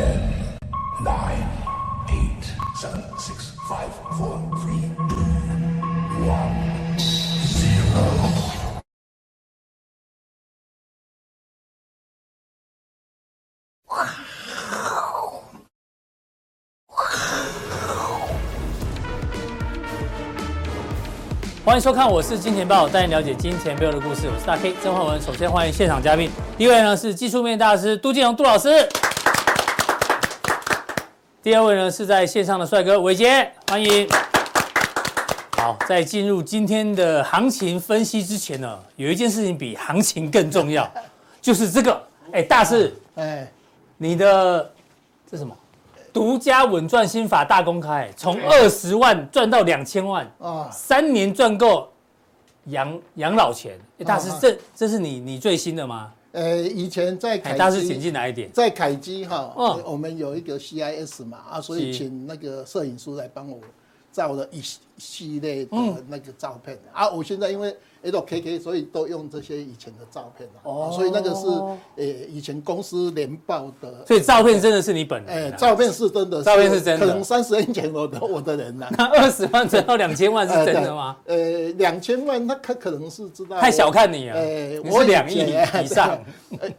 Ten, nine, eight, seven, six, five, four, three, one zero. 欢迎收看，我是金钱爆，带你了解金钱背后的故事。我是大 K 曾焕文。首先欢迎现场嘉宾，第一位呢是技术面大师杜金龙杜老师，第二位呢是在线上的帅哥伟杰，欢迎。好，在进入今天的行情分析之前呢，有一件事情比行情更重要，就是这个。哎，大师，哎，你的这什么？独家稳赚心法大公开，从二十万赚到两千万啊，三年赚够养养老钱。大师，这这是你你最新的吗？呃，以前在凯基，大是请进来一点，在凯基哈，我们有一个 CIS 嘛啊，所以请那个摄影师来帮我照了一系列的那个照片啊。我现在因为。LKK，所以都用这些以前的照片哦，所以那个是呃以前公司年报的，所以照片真的是你本人？哎，照片是真的，照片是真的，可能三十年前我的我的人呐。那 二十万赚到两千万是真的吗？呃，两千万那可可能是知道，太小看你了。哎，我两亿以 上，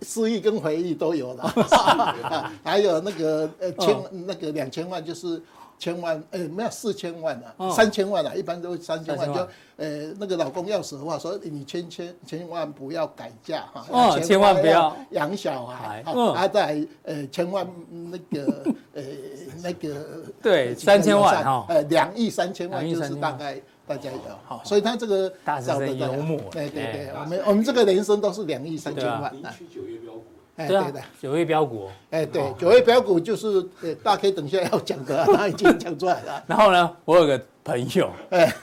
失忆跟回忆都有了，还有那个呃千那个两千万就是。千万，哎，没有四千万啊，三千万啊，一般都三千万。就，呃，那个老公要死的话，说你千千千万不要改嫁哈，哦，千万不要。养小孩，啊，再呃，千万那个 呃那个对，三千万哈，呃，两亿三千万就是大概大家有哈，所以他这个大师很幽默，对对对，我们我们这个人生都是两亿三千万。对啊，九月标股，哎，对，九月标股就是呃，大 K 等一下要讲的，他已经讲出来了。然后呢，我有个朋友，哎，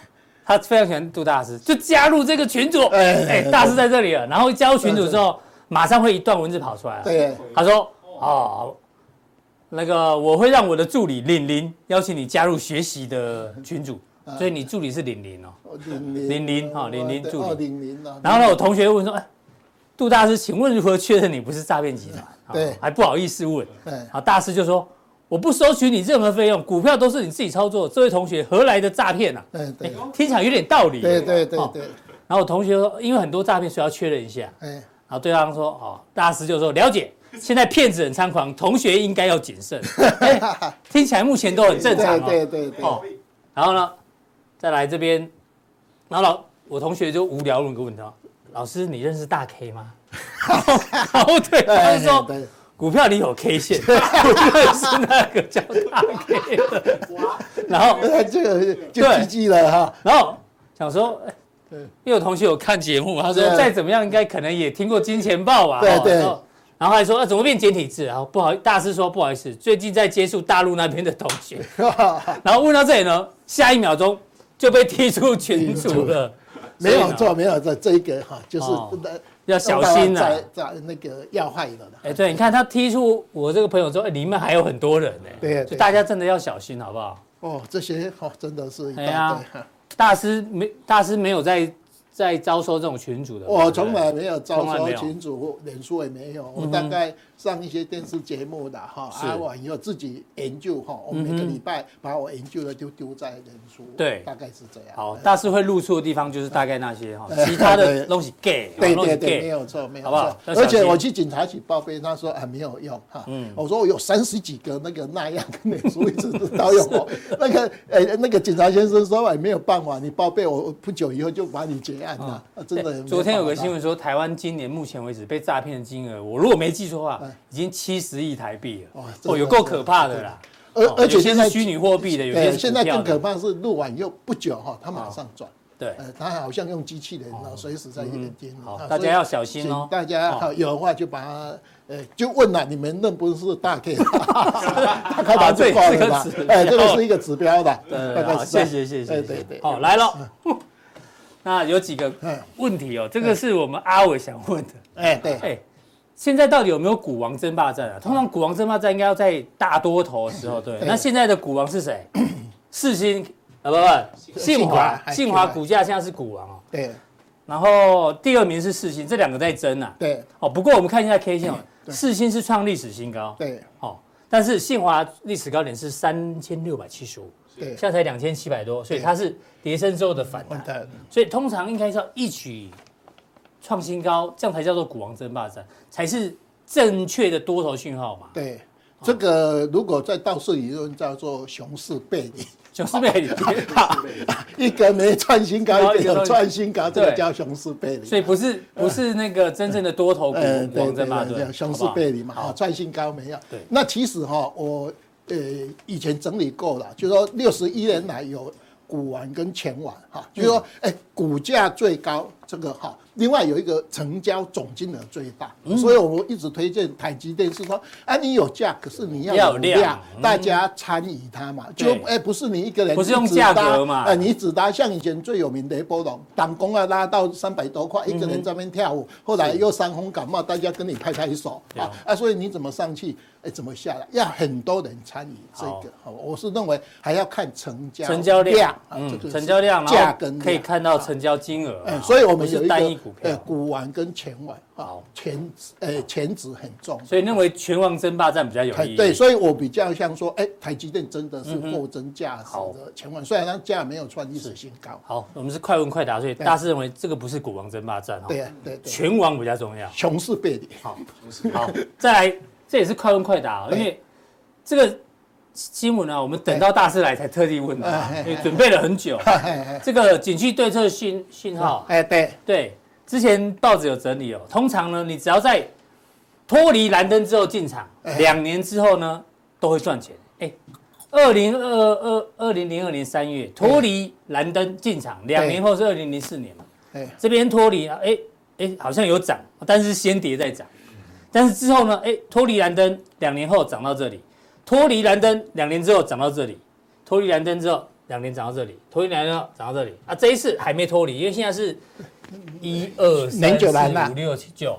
他非常喜欢杜大师，就加入这个群组，哎，大师在这里了。然后加入群组之后，马上会一段文字跑出来。对，他说，哦，那个我会让我的助理玲玲邀请你加入学习的群组，所以你助理是玲玲哦，玲玲，玲玲哈，玲玲助理，玲玲。然后呢，我同学问说，哎。杜大师，请问如何确认你不是诈骗集团？对，还不好意思问。对，好，大师就说我不收取你任何费用，股票都是你自己操作。这位同学何来的诈骗啊？对对，听起来有点道理。对对对对。然后我同学说，因为很多诈骗，所以要确认一下。然后对方说，哦，大师就说了解，现在骗子很猖狂，同学应该要谨慎。听起来目前都很正常。对对对。哦，然后呢，再来这边，然后老我同学就无聊问个问题。老师，你认识大 K 吗？哦，对，他是说股票里有 K 线，不认识那个叫大 K 的。然后这个就 GG 了哈。然后想说，因为有同学有看节目，他说再怎么样应该可能也听过金钱豹吧。对对。然后还说，啊，怎么变简体字？然后不好，大师说不好意思，最近在接触大陆那边的同学。然后问到这里呢，下一秒钟就被踢出群组了。没有错，没有错，这一个哈，就是要小心了，在在那个要害的。哎，对，你看他踢出我这个朋友之后，里面还有很多人呢。对，就大家真的要小心，好不好？哦，这些哦，真的是。哎呀，大师没，大师没有在。在招收这种群主的，我从来没有招收群主，脸书也没有。我大概上一些电视节目的哈，按完以后自己研究哈，我每个礼拜把我研究的就丢在脸书。对，大概是这样。好，大师会露出的地方就是大概那些哈，其他的东西 gay，对对对，没有错，没有错？而且我去警察局报备，他说还没有用哈。嗯，我说我有三十几个那个那样跟脸书一直都有。那个呃那个警察先生说哎没有办法，你报备我不久以后就把你结案。啊，真的。昨天有个新闻说，台湾今年目前为止被诈骗的金额，我如果没记错的话，已经七十亿台币了。哦，有够可怕的啦！而而且现在虚拟货币的，有些现在更可怕是录完又不久哈，他马上转。对，他好像用机器人，随时在连接。好，大家要小心哦。大家有的话就把它，呃，就问了，你们认不认识大 K？他开把最挂了吧？哎，这个是一个指标的。好，谢谢谢谢。对对对，好来了。那有几个问题哦，这个是我们阿伟想问的。哎，对，哎，现在到底有没有股王争霸战啊？通常股王争霸战应该要在大多头的时候，对。那现在的股王是谁？世芯啊，不不，信华，信华股价现在是股王哦。对。然后第二名是世芯，这两个在争啊。对。哦，不过我们看一下 K 线哦，世芯是创历史新高。对。哦，但是信华历史高点是三千六百七十五，对，现在才两千七百多，所以它是跌升之后的反弹，所以通常应该是要一举创新高，这样才叫做股王争霸战，才是正确的多头讯号嘛。对，这个如果在道氏理论叫做熊市背离。熊市背离，一个没创新高，一个有创新高，这个叫熊市背离。所以不是不是那个真正的多头股王争霸战，熊市背离嘛，啊，创新高没有。对，那其实哈，我呃以前整理过了，就是说六十一年来有股王跟权王哈，就是说哎股价最高这个哈。另外有一个成交总金额最大，所以我一直推荐台积电是说，啊，你有价，可是你要有量，大家参与它嘛，就哎不是你一个人，不是用价格嘛，哎你只搭像以前最有名的波龙，当攻啊拉到三百多块，一个人在那边跳舞，后来又伤风感冒，大家跟你拍拍手啊啊，所以你怎么上去，哎怎么下来，要很多人参与这个，好我是认为还要看成交成交量，嗯，成交量，价跟可以看到成交金额，哎，所以我们有一个。呃，股王跟前王啊，前呃前值很重，所以认为权王争霸战比较有意义。对，所以我比较像说，哎，台积电真的是货真价实的前王，虽然它价没有创历史新高。好，我们是快问快答，所以大师认为这个不是股王争霸战哈。对对，权王比较重要，熊市背离。好，好，再来，这也是快问快答，因为这个新闻呢，我们等到大师来才特地问的，因为准备了很久。这个景气对策讯讯号，哎，对。对。之前报纸有整理哦，通常呢，你只要在脱离蓝灯之后进场，两年之后呢，都会赚钱。哎，二零二二二零零二年三月脱离蓝灯进场，两年后是二零零四年嘛。哎，这边脱离啊，哎哎，好像有涨，但是先跌再涨。但是之后呢，哎，脱离蓝灯两年后涨到这里，脱离蓝灯两年之后涨到这里，脱离蓝灯之后两年涨到这里，脱离蓝灯涨到这里啊，这一次还没脱离，因为现在是。一二三四五六七九，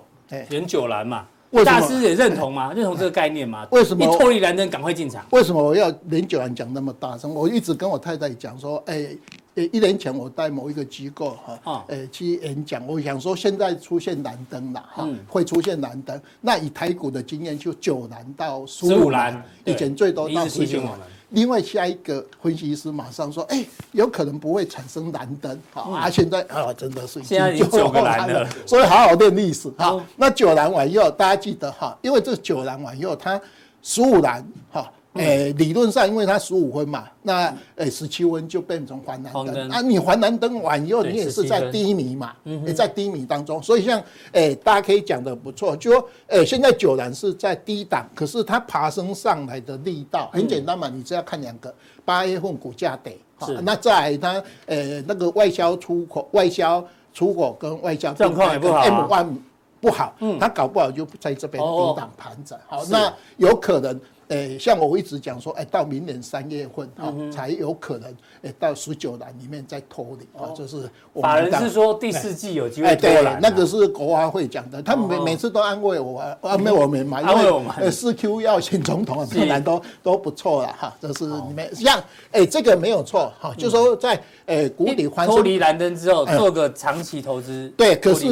连九蓝嘛？大师也认同吗？认同这个概念吗？为什么？一脱离蓝灯，赶快进场。为什么我要连九蓝讲那么大声？我一直跟我太太讲说，哎，一年前我带某一个机构哈，哎，去演讲，我想说现在出现蓝灯了哈，会出现蓝灯。那以台股的经验，就九蓝到十五蓝，以前最多到十九蓝。另外下一个分析师马上说：“哎，有可能不会产生蓝灯，好啊！现在啊，真的是现在有 九个蓝了，所以好好练历史哈。那九蓝完以后，大家记得哈，因为这九蓝完以后，它十五蓝哈。”诶，理论上，因为它十五分嘛，那诶十七分就变成黄蓝灯啊。你黄蓝灯完以后，你也是在低迷嘛，也在低迷当中。所以像诶，大家可以讲的不错，就说诶，现在九蓝是在低档，可是它爬升上来的力道很简单嘛，你只要看两个，八月份股价跌，那在它诶那个外销出口、外销出口跟外销状况也不好，M one 不好，嗯它搞不好就在这边低档盘整。好，那有可能。诶，像我一直讲说，诶，到明年三月份啊，才有可能诶，到十九蓝里面再脱离啊，就是法人是说第四季有机会脱蓝，那个是国华会讲的，他们每每次都安慰我，安慰我们嘛，因为呃四 Q 要选总统啊，本来都都不错了哈，就是你们像诶这个没有错哈，就说在诶谷底翻身脱离蓝灯之后，做个长期投资，对，可是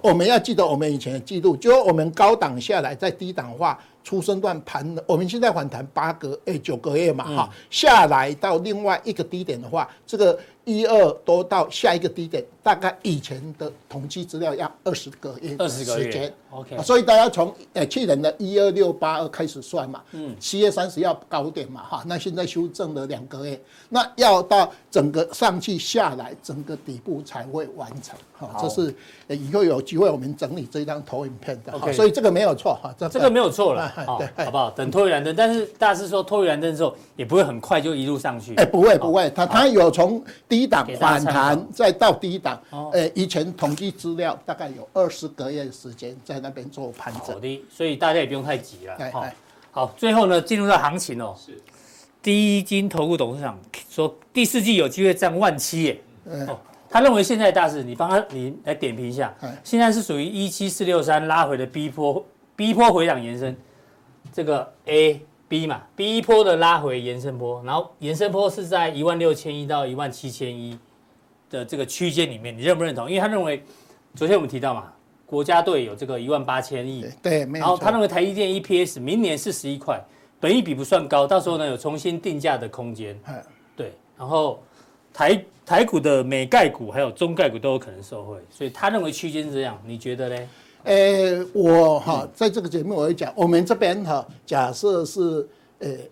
我们要记得我们以前的记录，就我们高档下来再低档化。初升段盘，我们现在反弹八个哎九个月嘛哈，下来到另外一个低点的话，这个。一二多到下一个低点，大概以前的统计资料要二十个月的时间，OK，所以大家从呃去年的一二六八二开始算嘛，嗯，七月三十要高点嘛哈，那现在修正了两个月，那要到整个上去下来，整个底部才会完成哈，这是以后有机会我们整理这张投影片的，OK，所以这个没有错哈，这这个没有错了，对，好不好？等脱离蓝灯，但是大师说脱离蓝灯之后也不会很快就一路上去，哎，不会不会，它它有从低。低档反弹，再到低档，呃，以前统计资料大概有二十个月的时间在那边做盘整。好的，所以大家也不用太急了。好，好，最后呢，进入到行情哦。是。第一金投顾董事长说，第四季有机会占万七耶。哦。他认为现在大势，你帮他，你来点评一下。现在是属于一七四六三拉回的 B 波，B 波回档延伸，这个 A。B 嘛，B 一波的拉回延伸波，然后延伸波是在一万六千一到一万七千一的这个区间里面，你认不认同？因为他认为，昨天我们提到嘛，国家队有这个一万八千亿，对，然后他认为台积电 EPS 明年是十一块，本益比不算高，到时候呢有重新定价的空间。对，然后台台股的美概股还有中概股都有可能受惠，所以他认为区间是这样，你觉得呢？诶，我哈在这个节目我会讲，我们这边哈假设是诶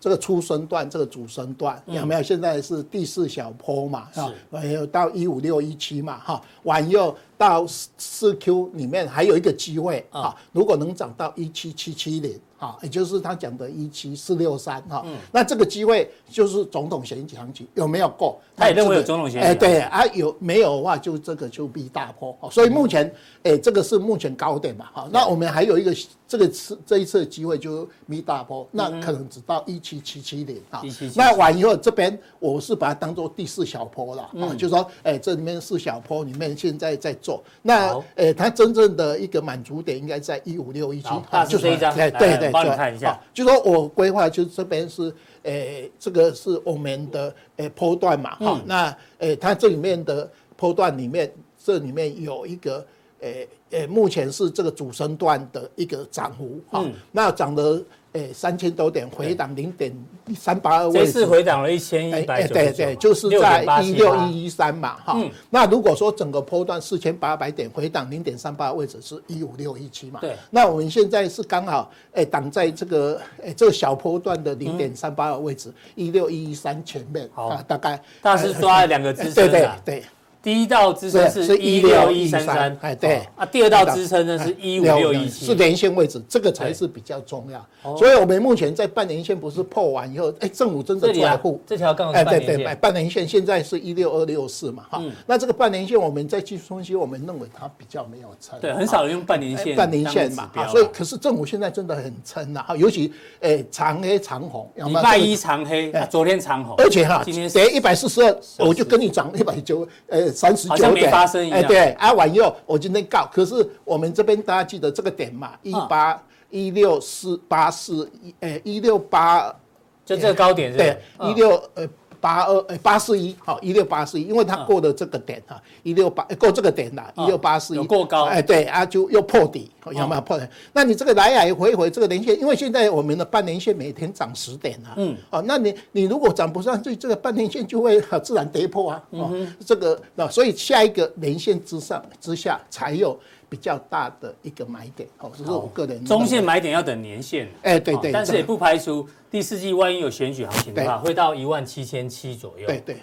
这个初升段，这个主升段有没有？现在是第四小波嘛，哈，还有到一五六一七嘛，哈，往右到四 Q 里面还有一个机会啊，如果能涨到一七七七零。啊，也就是他讲的一七四六三哈，那这个机会就是总统选举行情有没有过？他也认为有中统选举。哎，对啊，有没有的话就这个就必大波。所以目前，哎，这个是目前高点嘛，哈。那我们还有一个这个次这一次的机会就逼大波，那可能只到一七七七零啊。那完以后这边我是把它当做第四小坡了啊，就是说，哎，这里面四小坡里面现在在做，那哎，它真正的一个满足点应该在一五六一七，就是这一张，哎，对对。帮你看一下，就说我规划，就这边是，诶、欸，这个是我们的诶波段嘛，哈、嗯，那诶、欸，它这里面的波段里面，这里面有一个，诶、欸、诶、欸，目前是这个主升段的一个涨幅，哈、嗯，那涨的。哎，三千多点回档零点三八二位置，这次回档了一千一百九对对，就是在一六一一三嘛，哈。那如果说整个波段四千八百点回档零点三八位置是一五六一七嘛，对。那我们现在是刚好诶挡在这个诶这个小波段的零点三八二位置一六一一三前面，啊，大概大师抓了两个支撑，对对对。第一道支撑是一六一三三，哎，对。啊，第二道支撑呢是一五六一。七，是连线位置，这个才是比较重要。所以我们目前在半年线不是破完以后，哎，政府真的出来护，这条刚好是半年线。对对，半年线现在是一六二六四嘛，哈，那这个半年线我们在技术分析，我们认为它比较没有撑，对，很少人用半年线，半年线嘛，所以可是政府现在真的很撑呐，哈，尤其哎长黑长红，礼拜一长黑，昨天长红，而且哈，今天跌一百四十二，我就跟你涨一百九，呃，三十九点。哎，对，啊，完以后我今天告，可是我们这边大家记得这个点嘛，一八一六四八四一，哎，一六八，就这个高点是，对，一六呃。八二诶八四一好一六八四一，因为它过了这个点哈，一六八过这个点了，一六八四一过高哎对啊就又破底，有没有破底？哦、那你这个来来回回这个连线，因为现在我们的半年线每天涨十点啊，嗯，哦，那你你如果涨不上去，这个半年线就会自然跌破啊，哦，这个那所以下一个连线之上之下才有。比较大的一个买点，哦，这是我个人。中线买点要等年限，哎，对对。但是也不排除第四季万一有选举行情的话，会到一万七千七左右。对对，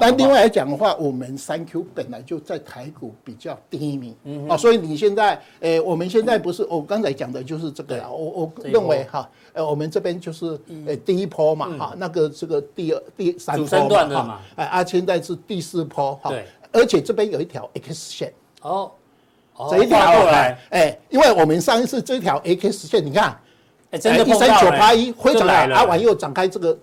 但另外来讲的话，我们三 Q 本来就在台股比较低迷，哦，所以你现在，诶，我们现在不是我刚才讲的就是这个，我我认为哈，呃，我们这边就是呃第一波嘛，哈，那个这个第二、第三波嘛，哎，啊，现在是第四波，哈，对，而且这边有一条 X 线，哦。这一条过来，哎，因为我们上一次这条 A K 实线，你看，哎，真的一三九八一回来了，阿完又展开这个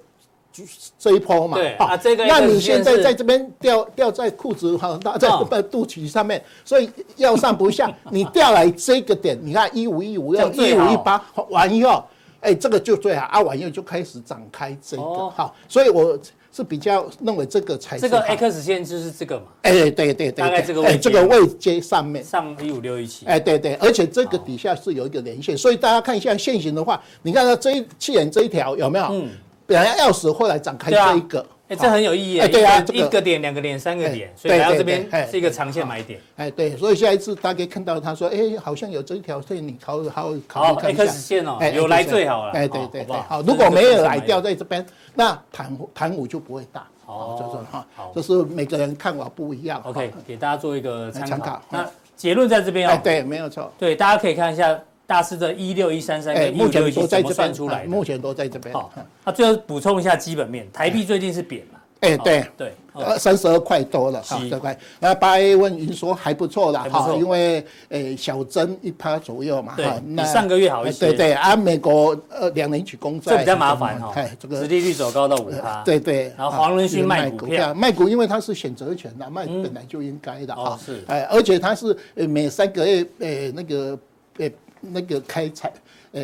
这一波嘛，对啊，这个，那你现在在这边掉掉在裤子哈，在在肚脐上面，所以要上不下，你掉来这个点，你看一五一五要一五一八完以后，哎，这个就最好，阿完又就开始展开这个，好，所以我。是比较认为这个才是这个 X 线就是这个嘛？哎，对对对，大概这个位这个位阶上面。上一五六一七，哎，对对，而且这个底下是有一个连线，所以大家看一下线型的话，你看它这一气眼这一条有没有？嗯，本来要死，后来展开这一个，哎，这很有意义哎，对啊，一个点、两个点、三个点，所以来到这边是一个长线买点，哎，对，所以下一次大家可以看到他说，哎，好像有这一条线，你考好考虑看一下，X 线哦，有来最好了，哎，对对对，好，如果没有来掉在这边，那弹弹舞就不会大。哦，就是哈，就是每个人看法不一样。OK，给大家做一个参考。那结论在这边哦。对，没有错。对，大家可以看一下大师的一六一三三跟一五六一七怎么算出来的。目前都在这边。好，那最后补充一下基本面，台币最近是贬嘛？哎，对对，呃，三十二块多了，哈，这块。那八 A 问云说还不错啦，哈，因为诶小增一趴左右嘛，哈，那上个月好一些。对对，啊，美国呃两年期公债，这比较麻烦哈，这个殖利率走高到五趴。对对，然后黄仁勋卖股票，卖股，因为他是选择权的，卖本来就应该的哈，是，哎，而且他是呃每三个月呃那个呃那个开采。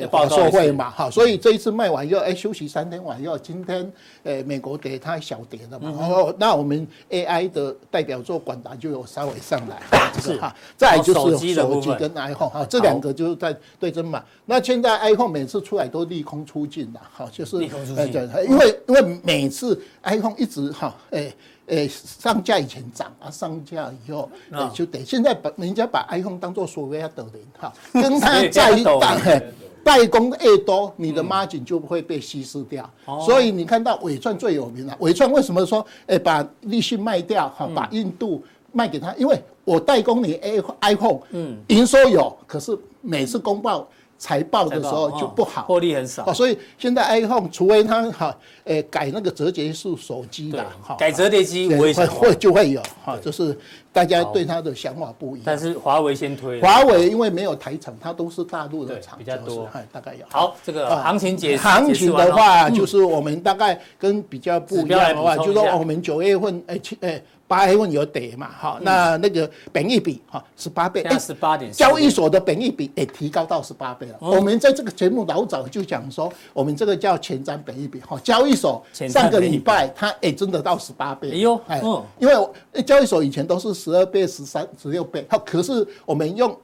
呃受惠嘛哈，所以这一次卖完以后，哎休息三天完以后，今天呃美国跌它小跌了嘛，然后那我们 AI 的代表作广达就有稍微上来，是哈，再来就是手机跟 iPhone 哈，这两个就是在对争嘛。那现在 iPhone 每次出来都利空出尽的哈，就是利空出尽，因为因为每次 iPhone 一直哈，哎。诶，上架以前涨啊，上架以后诶就得现在把人家把 iPhone 当做所谓要得零哈，跟他在代代工越多，你的 margin 就不会被稀释掉。所以你看到纬创最有名了，纬创为什么说诶把立讯卖掉哈，把印度卖给他？因为我代工你 iPhone，嗯，营收有，可是每次公报。财报的时候就不好，获利很少，所以现在 iPhone 除非它哈，诶改那个折叠式手机的，改折叠机会会就会有哈，就是大家对它的想法不一样。但是华为先推，华为因为没有台厂，它都是大陆的厂，比较多，大概有。好，这个行情解行情的话，就是我们大概跟比较不一样的话，就说我们九月份哎七哎。八月份有跌嘛？哈，那那个本益比哈十八倍，哎，十八点，交易所的本益比也提高到十八倍了。我们在这个节目老早就讲说，我们这个叫前瞻本益比哈。交易所上个礼拜它也真的到十八倍。哎呦，哎，因为交易所以前都是十二倍、十三、十六倍，好，可是我们用。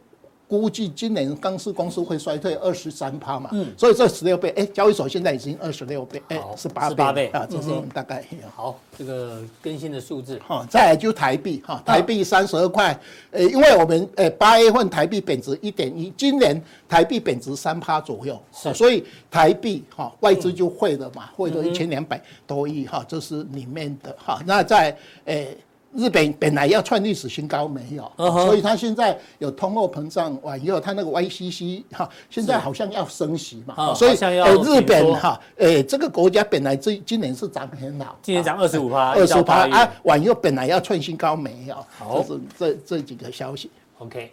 估计今年钢市公司会衰退二十三趴嘛，嗯，所以这十六倍，哎，交易所现在已经二十六倍，哎，十八倍。啊，这是我们大概好这个更新的数字。好，再来就台币哈，台币三十二块，呃，因为我们呃八月份台币贬值一点一，今年台币贬值三趴左右，是，所以台币哈外资就汇了嘛，汇了一千两百多亿哈，这是里面的哈，那在诶。日本本来要创历史新高没有，所以它现在有通货膨胀完以后，它那个 YCC 哈，现在好像要升息嘛，所以日本哈，诶这个国家本来这今年是涨很好，今年涨二十五趴，二十趴啊，完以后本来要创新高没有，好，这是这这几个消息，OK。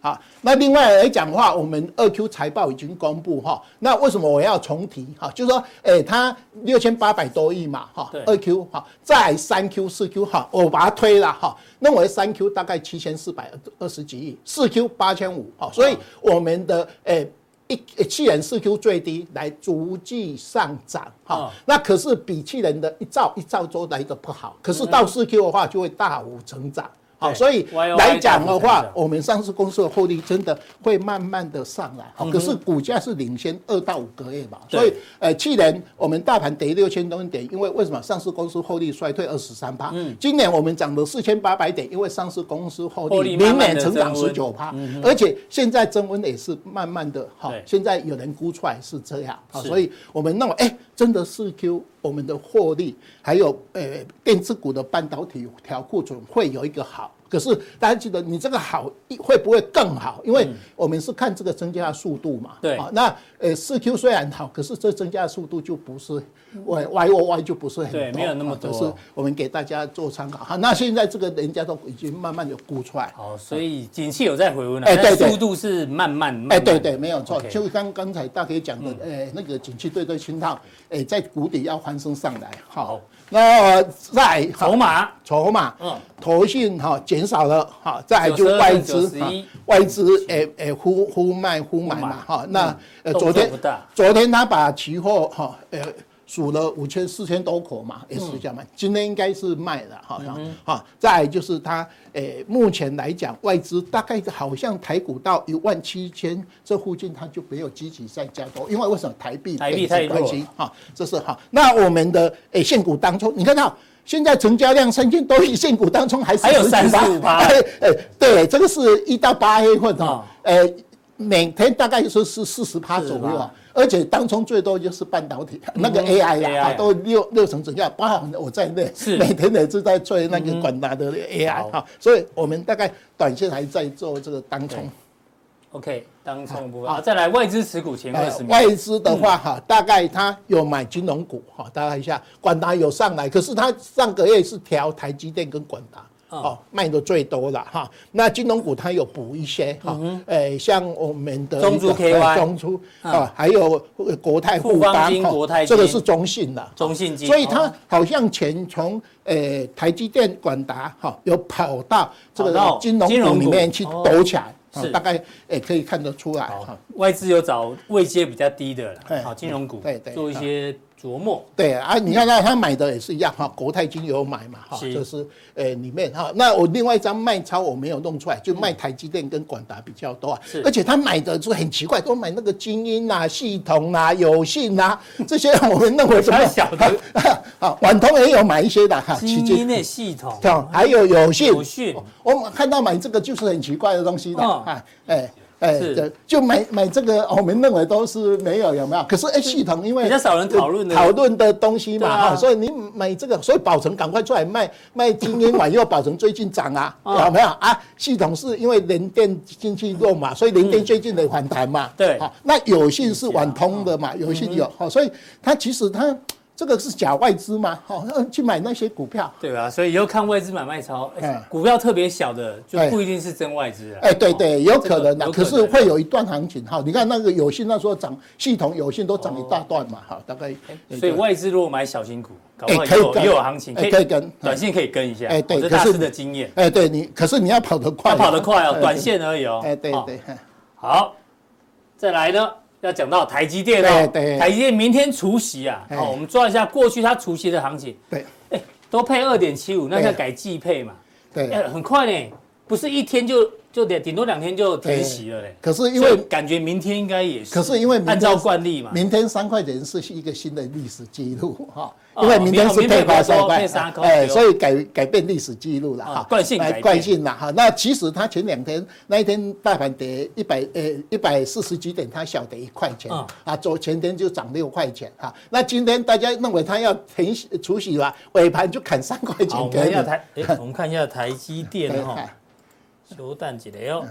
好，那另外来讲的话，我们二 Q 财报已经公布哈。那为什么我要重提哈？就是说，诶，它六千八百多亿嘛哈。二 Q 哈，再三 Q 四 Q 哈，我把它推了哈。那我三 Q 大概七千四百二十几亿，四 Q 八千五哈。所以我们的诶一去年四 Q 最低来逐季上涨哈。那可是比去年的一兆一兆多来的不好，可是到四 Q 的话就会大幅成长。好，所以来讲的话，我们上市公司的获利真的会慢慢的上来。好，可是股价是领先二到五个月吧。所以，呃，去年我们大盘跌六千多点，因为为什么上市公司获利衰退二十三趴？嗯，今年我们涨了四千八百点，因为上市公司获利明年成长十九趴，而且现在增温也是慢慢的。好，现在有人估出来是这样。好，所以我们认为，哎，真的是 Q 我们的获利，还有呃电子股的半导体调库存会有一个好。可是大家记得，你这个好会不会更好？因为我们是看这个增加的速度嘛。对。那呃，四 Q 虽然好，可是这增加的速度就不是 Y Y O Y 就不是很多。对，没有那么多。是我们给大家做参考。好，那现在这个人家都已经慢慢有估出来。好，所以景气有在回温了。哎，对对。速度是慢慢。哎，对对，没有错。就刚刚才大哥讲的，哎，那个景气对对信号，哎，在谷底要翻升上来。好。那在筹码，筹码，嗯，投信哈减少了哈，再就外资，外资诶诶呼呼卖呼买嘛哈，那呃昨天昨天他把期货哈呃。数了五千四千多口嘛，也是这样卖。今天应该是卖了，好像好。再就是它，诶，目前来讲，外资大概好像台股到一万七千这附近，它就没有积极再加多，因为为什么台币台币太弱哈，这是哈。那我们的诶现股当中，你看到现在成交量三千多亿现股当中还是还有三十五趴，哎 对，这个是一到八月份哈，诶，每天大概说是四十趴左右。而且当中最多就是半导体，那个 AI 呀，都六六成整价，包含我在内，每天也是在做那个广达的 AI 哈，所以我们大概短线还在做这个当冲。OK，当冲部分。好，再来外资持股前二十名。外资的话哈，大概他有买金融股哈，大概一下广达有上来，可是他上个月是调台积电跟广达。哦，卖的最多了哈。那金融股它有补一些哈，诶，像我们的中租 KY、中租啊，还有国泰富邦哈，这个是中信的，中信金。所以它好像钱从诶台积电、广达哈，有跑到这个金融股里面去抖起来，是。大概诶可以看得出来哈。外资有找位阶比较低的了，好金融股，对对，做一些琢磨。对啊，你看到他买的也是一样哈，国泰金有买嘛哈，就是呃里面哈。那我另外一张卖超我没有弄出来，就卖台积电跟广达比较多啊。而且他买的就很奇怪，都买那个精英啊、系统啊、有信啊这些，我们认为什么小的 啊，网通也有买一些的哈，精英的系统，还有有信。有信，我们看到买这个就是很奇怪的东西的啊，哎。哎，对，就买买这个，我们认为都是没有，有没有？可是哎，系统因为比较少人讨论讨论的东西嘛，哈，所以你买这个，所以宝成赶快出来卖卖精英完，又宝成最近涨啊，有没有？啊？系统是因为联电经济弱嘛，所以联电最近的反弹嘛，对，好那有信是晚通的嘛，有信有，好所以它其实它。这个是假外资吗？哦，去买那些股票，对吧？所以以后看外资买卖超，股票特别小的就不一定是真外资啊。哎，对对，有可能的，可是会有一段行情。哈，你看那个有信那时候涨，系统有信都涨一大段嘛。哈，大概。所以外资如果买小型股，搞不好也有也有行情，可以跟，短线可以跟一下。哎，对，这是的经验。哎，对你，可是你要跑得快，要跑得快哦，短线而已哦。哎，对对。好，再来呢。要讲到台积电哦，台积电明天除息啊，好，我们抓一下过去它除息的行情，对，哎，都配二点七五，那要改季配嘛，对，很快呢，不是一天就。就得顶多两天就填息了嘞。可是因为感觉明天应该也是。可是因为按照惯例嘛，明天三块钱是一个新的历史记录哈。因为明天是配发三块，哎，所以改改变历史记录了哈。惯性改惯性了哈。那其实它前两天那一天大盘跌一百呃一百四十几点，它小跌一块钱啊。昨前天就涨六块钱哈。那今天大家认为它要停息除息了，尾盘就砍三块钱。我们要台，我们看一下台积电 哈。休蛋几雷哦，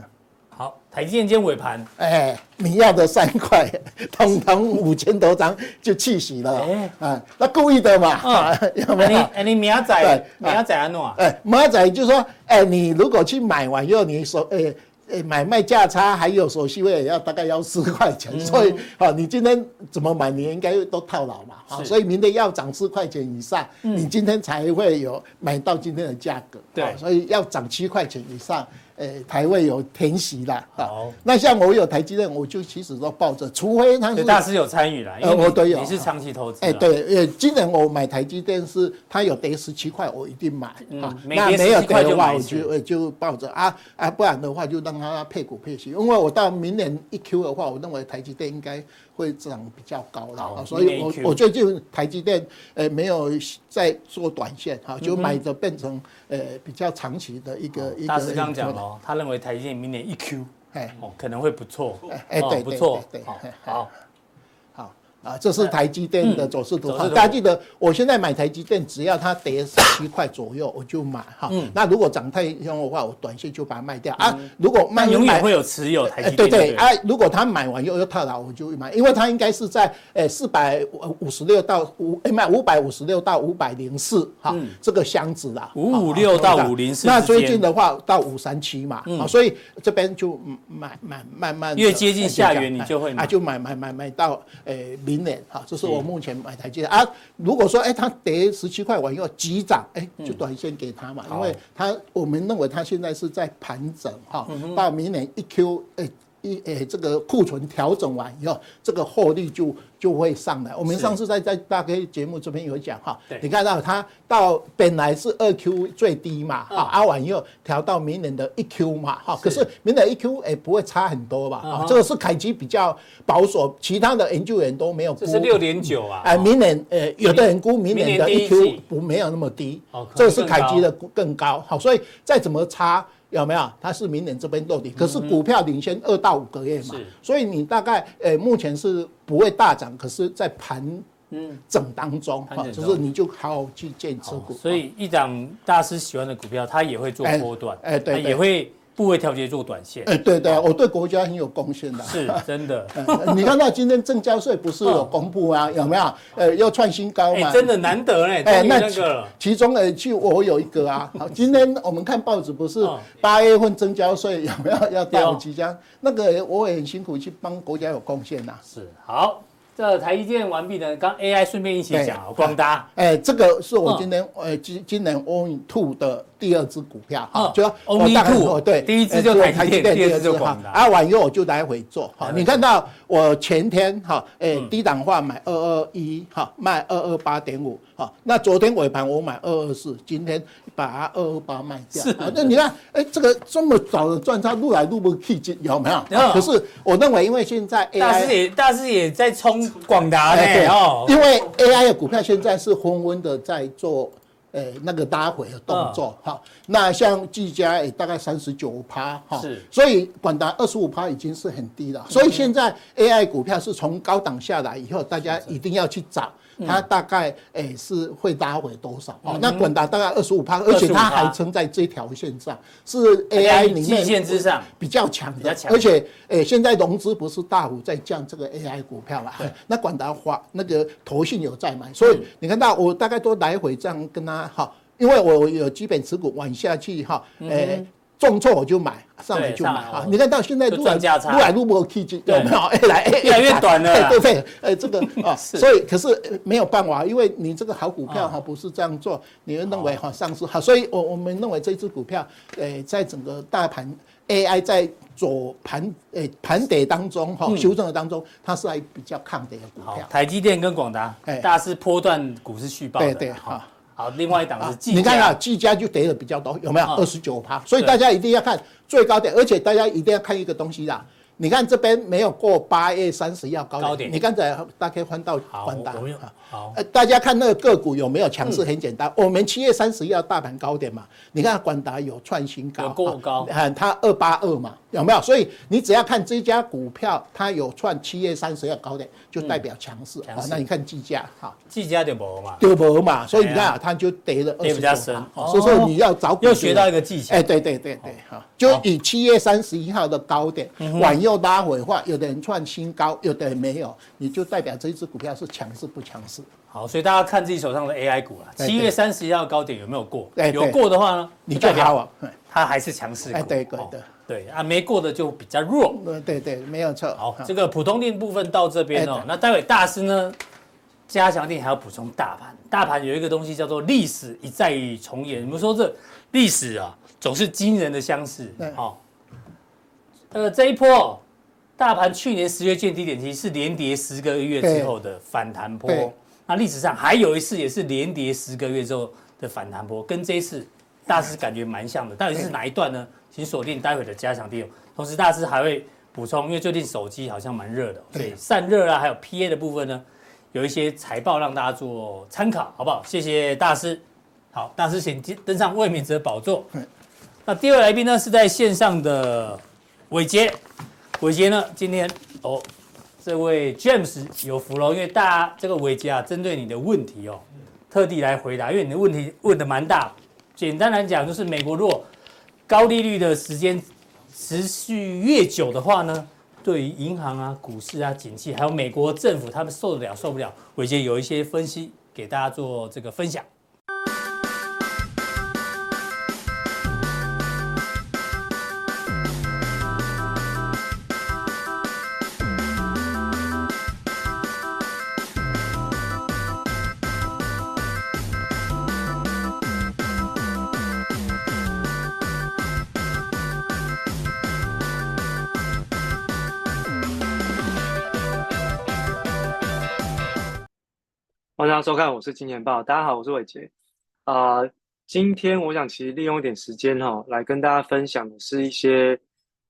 好，台积电今尾盘，哎，你要的三块，通通五千多张就气死了，哎，啊，那故意的嘛，有没有？哎，你明仔，明仔安怎？哎，明仔就说，哎，你如果去买完以后，你说，哎。诶，买卖价差还有手续费也要大概要四块钱，所以啊，你今天怎么买，你应该都套牢嘛，啊，所以明天要涨四块钱以上，你今天才会有买到今天的价格，对，所以要涨七块钱以上。诶，台位有填息啦。好，那像我有台积电，我就其实都抱着，除非他是大师有参与了，呃，我都有，你是长期投资，哎，对，呃，今年我买台积电是它有跌十七块，我一定买，啊，那没有跌的话，我就就抱着啊啊，不然的话就让它配股配息，因为我到明年一 Q 的话，我认为台积电应该。会涨比较高了，所以我我最近台积电呃没有在做短线哈，就买的变成呃比较长期的一个一个。大师刚讲了，他认为台积电明年一 Q 哎哦可能会不错，哎对不错对好。啊，这是台积电的走势图。大家记得，我现在买台积电，只要它跌十七块左右，我就买哈。那如果涨太凶的话，我短线就把它卖掉啊。如果卖永远会有持有台积电。对对，啊，如果他买完又又套牢，我就买，因为它应该是在诶四百五十六到五诶卖五百五十六到五百零四哈，这个箱子啦。五五六到五零四。那最近的话到五三七嘛，啊，所以这边就买买慢慢越接近下缘，你就会啊就买买买买到诶。明年哈，这是我目前买台积电啊。如果说哎，它跌十七块我要急涨，哎，就短线给他嘛，因为它我们认为它现在是在盘整哈，到明年一 Q 哎。一诶，这个库存调整完以后，这个获利就就会上来。我们上次在在大 K 节目这边有讲哈，你看到它到本来是二 Q 最低嘛，啊，熬完以后调到明年的一 Q 嘛，哈，可是明年一 Q 诶不会差很多吧？啊，这个是凯基比较保守，其他的研究员都没有估。这是六点九啊。哎，明年诶，有的人估明年的一 Q 不没有那么低，这个是凯基的更高。好，所以再怎么差。有没有？它是明年这边落地，可是股票领先二到五个月嘛，所以你大概呃目前是不会大涨，可是在盘整当中，就是你就好好去建持股。所以一档大师喜欢的股票，他也会做波段，哎，对，也会。部位调节做短线，哎，对对，我对国家很有贡献的，是真的。你看到今天证交税不是有公布啊？有没有？呃，又创新高嘛？真的难得嘞。哎，那个其中呃，就我有一个啊。好，今天我们看报纸，不是八月份证交税有没有要到即将？那个我也很辛苦去帮国家有贡献呐。是好，这台积电完毕呢，刚 AI 顺便一起讲，广达，哎，这个是我今年呃今今年 Only Two 的第二支股票，哈，就 Only Two，对，第一支就台积电，第二支就广达，啊，完以后我就来回做，好，你看到我前天哈，哎，低档化买二二一，哈，卖二二八点五，哈，那昨天尾盘我买二二四，今天把它二二八卖掉，是，那你看，哎，这个这么早的赚，差入来入不去，有没有？可是我认为，因为现在 AI 大师也大师也在冲。广达的哦，因为 AI 的股票现在是昏昏的在做，诶，那个拉回的动作哈。那像技嘉也大概三十九趴哈，是，所以广达二十五趴已经是很低了。所以现在 AI 股票是从高档下来以后，大家一定要去找。它大概诶、欸、是会拉回多少？哦，那广达大概二十五趴，而且它还撑在这条线上，是 AI 里面线之上。比较强的，而且诶、欸、现在融资不是大幅在降这个 AI 股票了，那广达华那个投信有在买，所以你看到我大概都来回这样跟他哈，因为我有基本持股往下去哈，诶、欸。重挫我就买，上来就买啊！你看到现在路来路来路不 K G 有没有？哎来哎越来越短了，对不对？哎这个 啊，所以可是没有办法，因为你这个好股票哈不是这样做，你们认为哈上市好，所以我我们认为这支股票，哎在整个大盘 AI 在左盘哎盘跌当中哈修正的当中，它是还比较抗跌的股票。台积电跟广达，哎大是波段股市续报的，对对哈。好，另外一档是技嘉，你看啊，技嘉就跌的比较多，有没有？二十九趴，所以大家一定要看最高点，而且大家一定要看一个东西啦。你看这边没有过八月三十要高点，高点你刚才大概翻到宽大。好，呃，大家看那个个股有没有强势？很简单，我们七月三十要大盘高点嘛。你看广达有创新高，过高，看它二八二嘛，有没有？所以你只要看这家股票，它有创七月三十要高点，就代表强势。啊，那你看技嘉，哈，技嘉就没嘛，就没嘛。所以你看啊，它就跌了二十九。所以说你要找又学到一个技巧。哎，对对对对，哈，就以七月三十一号的高点往右拉回话，有的人创新高，有的人没有，你就代表这一支股票是强势不强势。好，所以大家看自己手上的 AI 股啊，七月三十一号高点有没有过？有过的话呢，你就好，它还是强势股。对对对对啊，没过的就比较弱。对对，没有错。好，这个普通錠部分到这边哦，那待会大师呢，加强錠还要补充大盘。大盘有一个东西叫做历史一再重演。我们说这历史啊，总是惊人的相似。好，呃，这一波大盘去年十月见低点，其实是连跌十个月之后的反弹波。那历史上还有一次也是连跌十个月之后的反弹波，跟这一次大师感觉蛮像的。到底是哪一段呢？请锁定待会的加强錠。同时，大师还会补充，因为最近手机好像蛮热的，所以散热啊，还有 PA 的部分呢，有一些财报让大家做参考，好不好？谢谢大师。好，大师请登上卫冕者宝座。那第二位来宾呢是在线上的伟杰，伟杰呢今天哦。这位 James 有福了，因为大家这个伟杰啊，针对你的问题哦，特地来回答，因为你的问题问的蛮大。简单来讲，就是美国如果高利率的时间持续越久的话呢，对于银行啊、股市啊、景气，还有美国政府他们受得了受不了？伟杰有一些分析给大家做这个分享。大家收看，我是金钱豹。大家好，我是伟杰。啊、今天我想其实利用一点时间哈、哦，来跟大家分享的是一些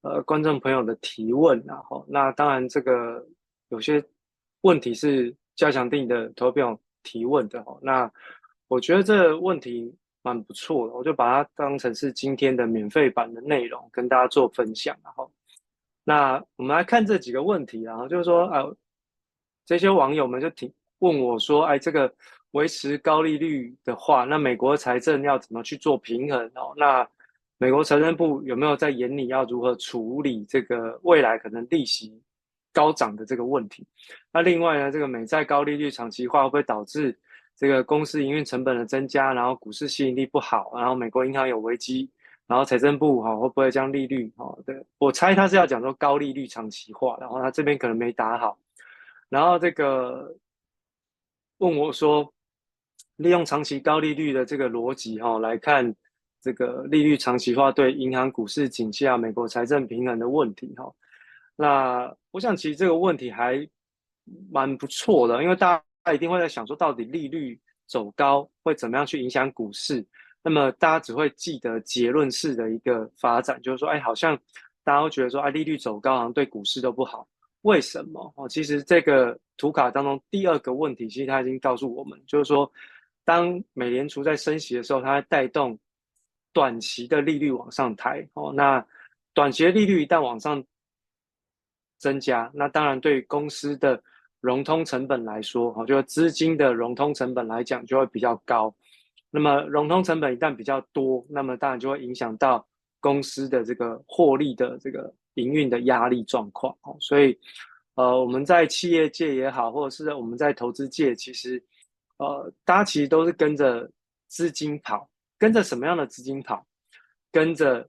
呃观众朋友的提问然后、那当然这个有些问题是加强錠的投票提问的哦。那我觉得这个问题蛮不错的，我就把它当成是今天的免费版的内容，跟大家做分享然后、那我们来看这几个问题然后就是说啊、这些网友们就挺。问我说：“哎，这个维持高利率的话，那美国财政要怎么去做平衡哦？那美国财政部有没有在眼里要如何处理这个未来可能利息高涨的这个问题？那另外呢，这个美债高利率长期化会不会导致这个公司营运成本的增加，然后股市吸引力不好，然后美国银行有危机，然后财政部哈会不会将利率哈？对，我猜他是要讲说高利率长期化，然后他这边可能没打好。”然后这个问我说，利用长期高利率的这个逻辑哈来看这个利率长期化对银行股市景气啊、美国财政平衡的问题哈。那我想其实这个问题还蛮不错的，因为大家一定会在想说，到底利率走高会怎么样去影响股市？那么大家只会记得结论式的一个发展，就是说，哎，好像大家都觉得说，哎，利率走高好像对股市都不好。为什么？哦，其实这个图卡当中第二个问题，其实它已经告诉我们，就是说，当美联储在升息的时候，它会带动短期的利率往上抬。哦，那短期的利率一旦往上增加，那当然对公司的融通成本来说，哦，就是资金的融通成本来讲就会比较高。那么融通成本一旦比较多，那么当然就会影响到公司的这个获利的这个营运的压力状况。哦，所以，呃，我们在企业界也好，或者是我们在投资界，其实，呃，大家其实都是跟着资金跑，跟着什么样的资金跑？跟着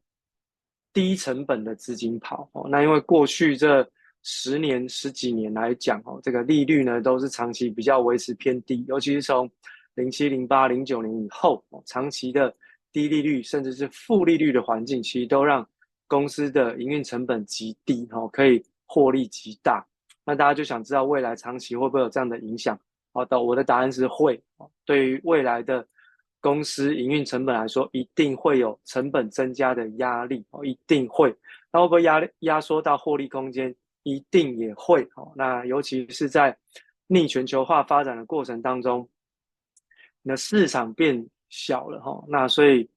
低成本的资金跑。哦，那因为过去这十年、十几年来讲，哦，这个利率呢都是长期比较维持偏低，尤其是从零七、零八、零九年以后，长期的低利率甚至是负利率的环境，其实都让公司的营运成本极低，哦，可以获利极大。那大家就想知道未来长期会不会有这样的影响？好的，我的答案是会。对于未来的公司营运成本来说，一定会有成本增加的压力，哦，一定会。那会不会压压缩到获利空间？一定也会哦，那尤其是在逆全球化发展的过程当中，那市场变小了哈，那所以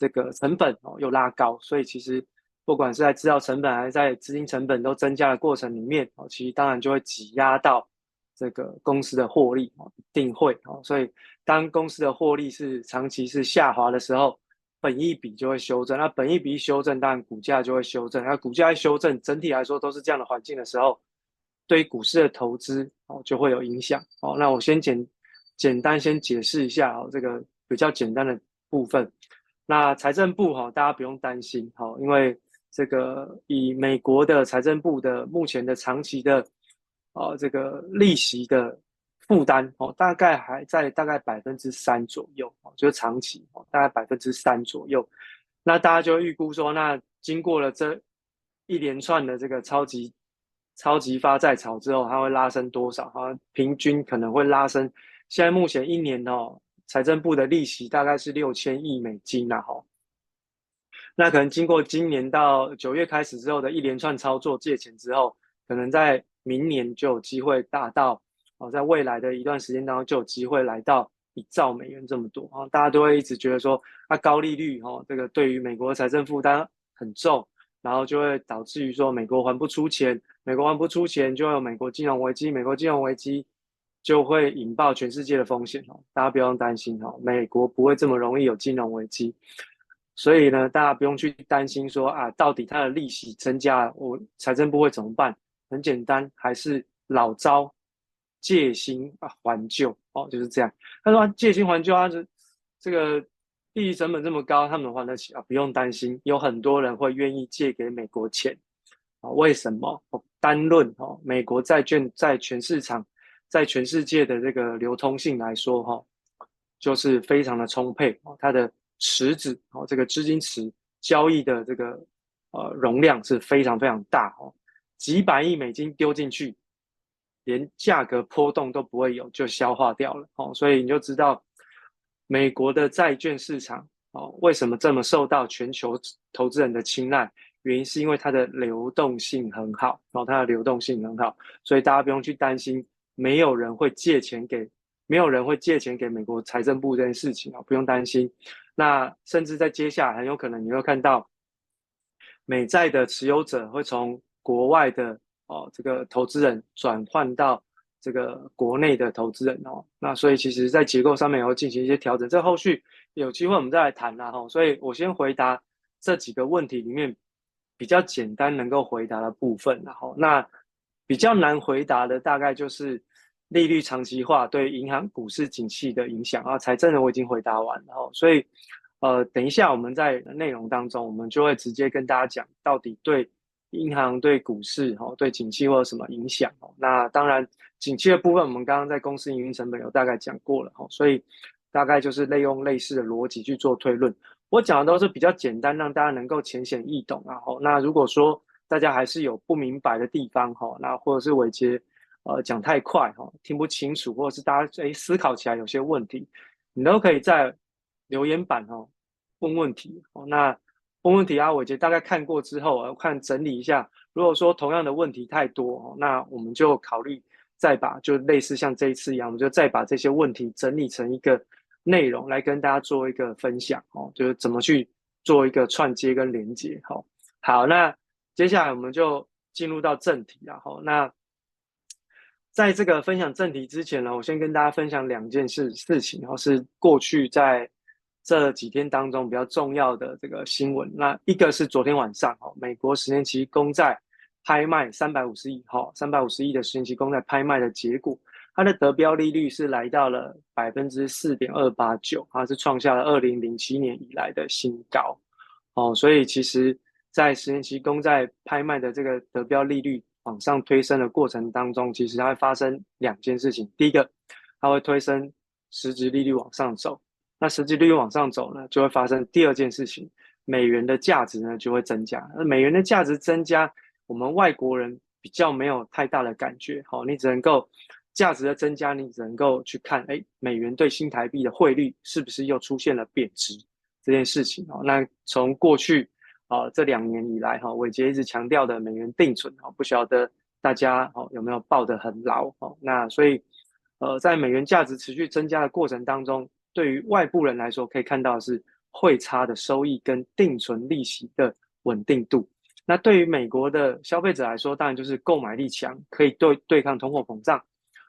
这个成本哦又拉高，所以其实不管是在制造成本还是在资金成本都增加的过程里面哦，其实当然就会挤压到这个公司的获利哦，一定会哦，所以当公司的获利是长期是下滑的时候。本益比就会修正，那本益比修正，当然股价就会修正。那股价一修正，整体来说都是这样的环境的时候，对于股市的投资哦就会有影响哦。那我先简简单先解释一下哦，这个比较简单的部分。那财政部哈，大家不用担心哈，因为这个以美国的财政部的目前的长期的哦这个利息的。负担哦，大概还在大概百分之三左右哦，就是长期哦，大概百分之三左右。那大家就预估说，那经过了这一连串的这个超级超级发债潮之后，它会拉升多少？哈，平均可能会拉升。现在目前一年哦，财政部的利息大概是六千亿美金呐，哈。那可能经过今年到九月开始之后的一连串操作借钱之后，可能在明年就有机会达到。哦，在未来的一段时间当中，就有机会来到一兆美元这么多啊！大家都会一直觉得说，那高利率哦，这个对于美国财政负担很重，然后就会导致于说美国还不出钱，美国还不出钱，就会有美国金融危机，美国金融危机就会引爆全世界的风险哦。大家不用担心哦，美国不会这么容易有金融危机，所以呢，大家不用去担心说啊，到底它的利息增加了，我财政部会怎么办？很简单，还是老招。借新啊还旧哦，就是这样。他说借新还旧啊，这这个利息成本这么高，他们还得起啊？不用担心，有很多人会愿意借给美国钱啊。为什么？单论哦，美国债券在全市场、在全世界的这个流通性来说哈，就是非常的充沛哦。它的池子哦，这个资金池交易的这个呃容量是非常非常大哦，几百亿美金丢进去。连价格波动都不会有，就消化掉了哦，所以你就知道美国的债券市场哦，为什么这么受到全球投资人的青睐？原因是因为它的流动性很好然哦，它的流动性很好，所以大家不用去担心，没有人会借钱给，没有人会借钱给美国财政部这件事情啊，不用担心。那甚至在接下来很有可能你会看到美债的持有者会从国外的。哦，这个投资人转换到这个国内的投资人哦，那所以其实在结构上面也会进行一些调整，这后续有机会我们再来谈啦哈。所以我先回答这几个问题里面比较简单能够回答的部分，然后那比较难回答的大概就是利率长期化对银行股市景气的影响啊。财政的我已经回答完了，然后所以呃等一下我们在内容当中我们就会直接跟大家讲到底对。银行对股市哈，对景气或有什么影响哦？那当然，景气的部分我们刚刚在公司营运成本有大概讲过了哈，所以大概就是利用类似的逻辑去做推论。我讲的都是比较简单，让大家能够浅显易懂啊。哈，那如果说大家还是有不明白的地方哈，那或者是伟杰呃讲太快哈，听不清楚，或者是大家诶思考起来有些问题，你都可以在留言板哦问问题哦。那问问题啊，伟杰大概看过之后，我看整理一下。如果说同样的问题太多哦，那我们就考虑再把，就类似像这一次一样，我们就再把这些问题整理成一个内容来跟大家做一个分享哦，就是怎么去做一个串接跟连接。好，好，那接下来我们就进入到正题然后，那在这个分享正题之前呢，我先跟大家分享两件事事情，然后是过去在。这几天当中比较重要的这个新闻，那一个是昨天晚上哦，美国十年期公债拍卖三百五十亿，哈，三百五十亿的十年期公债拍卖的结果，它的得标利率是来到了百分之四点二八九，它是创下了二零零七年以来的新高，哦，所以其实，在十年期公债拍卖的这个得标利率往上推升的过程当中，其实它会发生两件事情，第一个，它会推升实质利率往上走。那实际利率往上走呢，就会发生第二件事情，美元的价值呢就会增加。那美元的价值增加，我们外国人比较没有太大的感觉。好，你只能够价值的增加，你只能够去看，哎，美元对新台币的汇率是不是又出现了贬值这件事情。哦，那从过去啊这两年以来，哈，伟杰一直强调的美元定存，啊，不晓得大家哦有没有抱得很牢？哦，那所以呃，在美元价值持续增加的过程当中。对于外部人来说，可以看到的是汇差的收益跟定存利息的稳定度。那对于美国的消费者来说，当然就是购买力强，可以对对抗通货膨胀。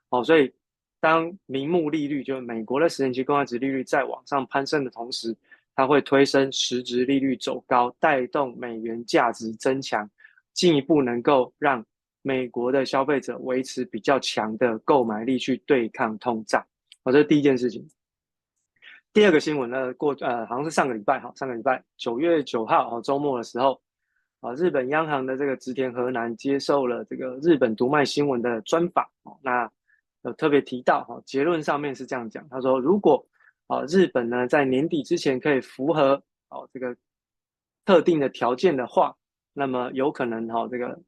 哦，所以当名目利率，就是美国的十年期公债值利率在往上攀升的同时，它会推升实质利率走高，带动美元价值增强，进一步能够让美国的消费者维持比较强的购买力去对抗通胀。哦，这是第一件事情。第二个新闻呢，过呃好像是上个礼拜哈，上个礼拜九月九号哦，周末的时候啊，日本央行的这个植田和南接受了这个日本读卖新闻的专访，那有特别提到哈，结论上面是这样讲，他说如果啊日本呢在年底之前可以符合哦这个特定的条件的话，那么有可能哈这个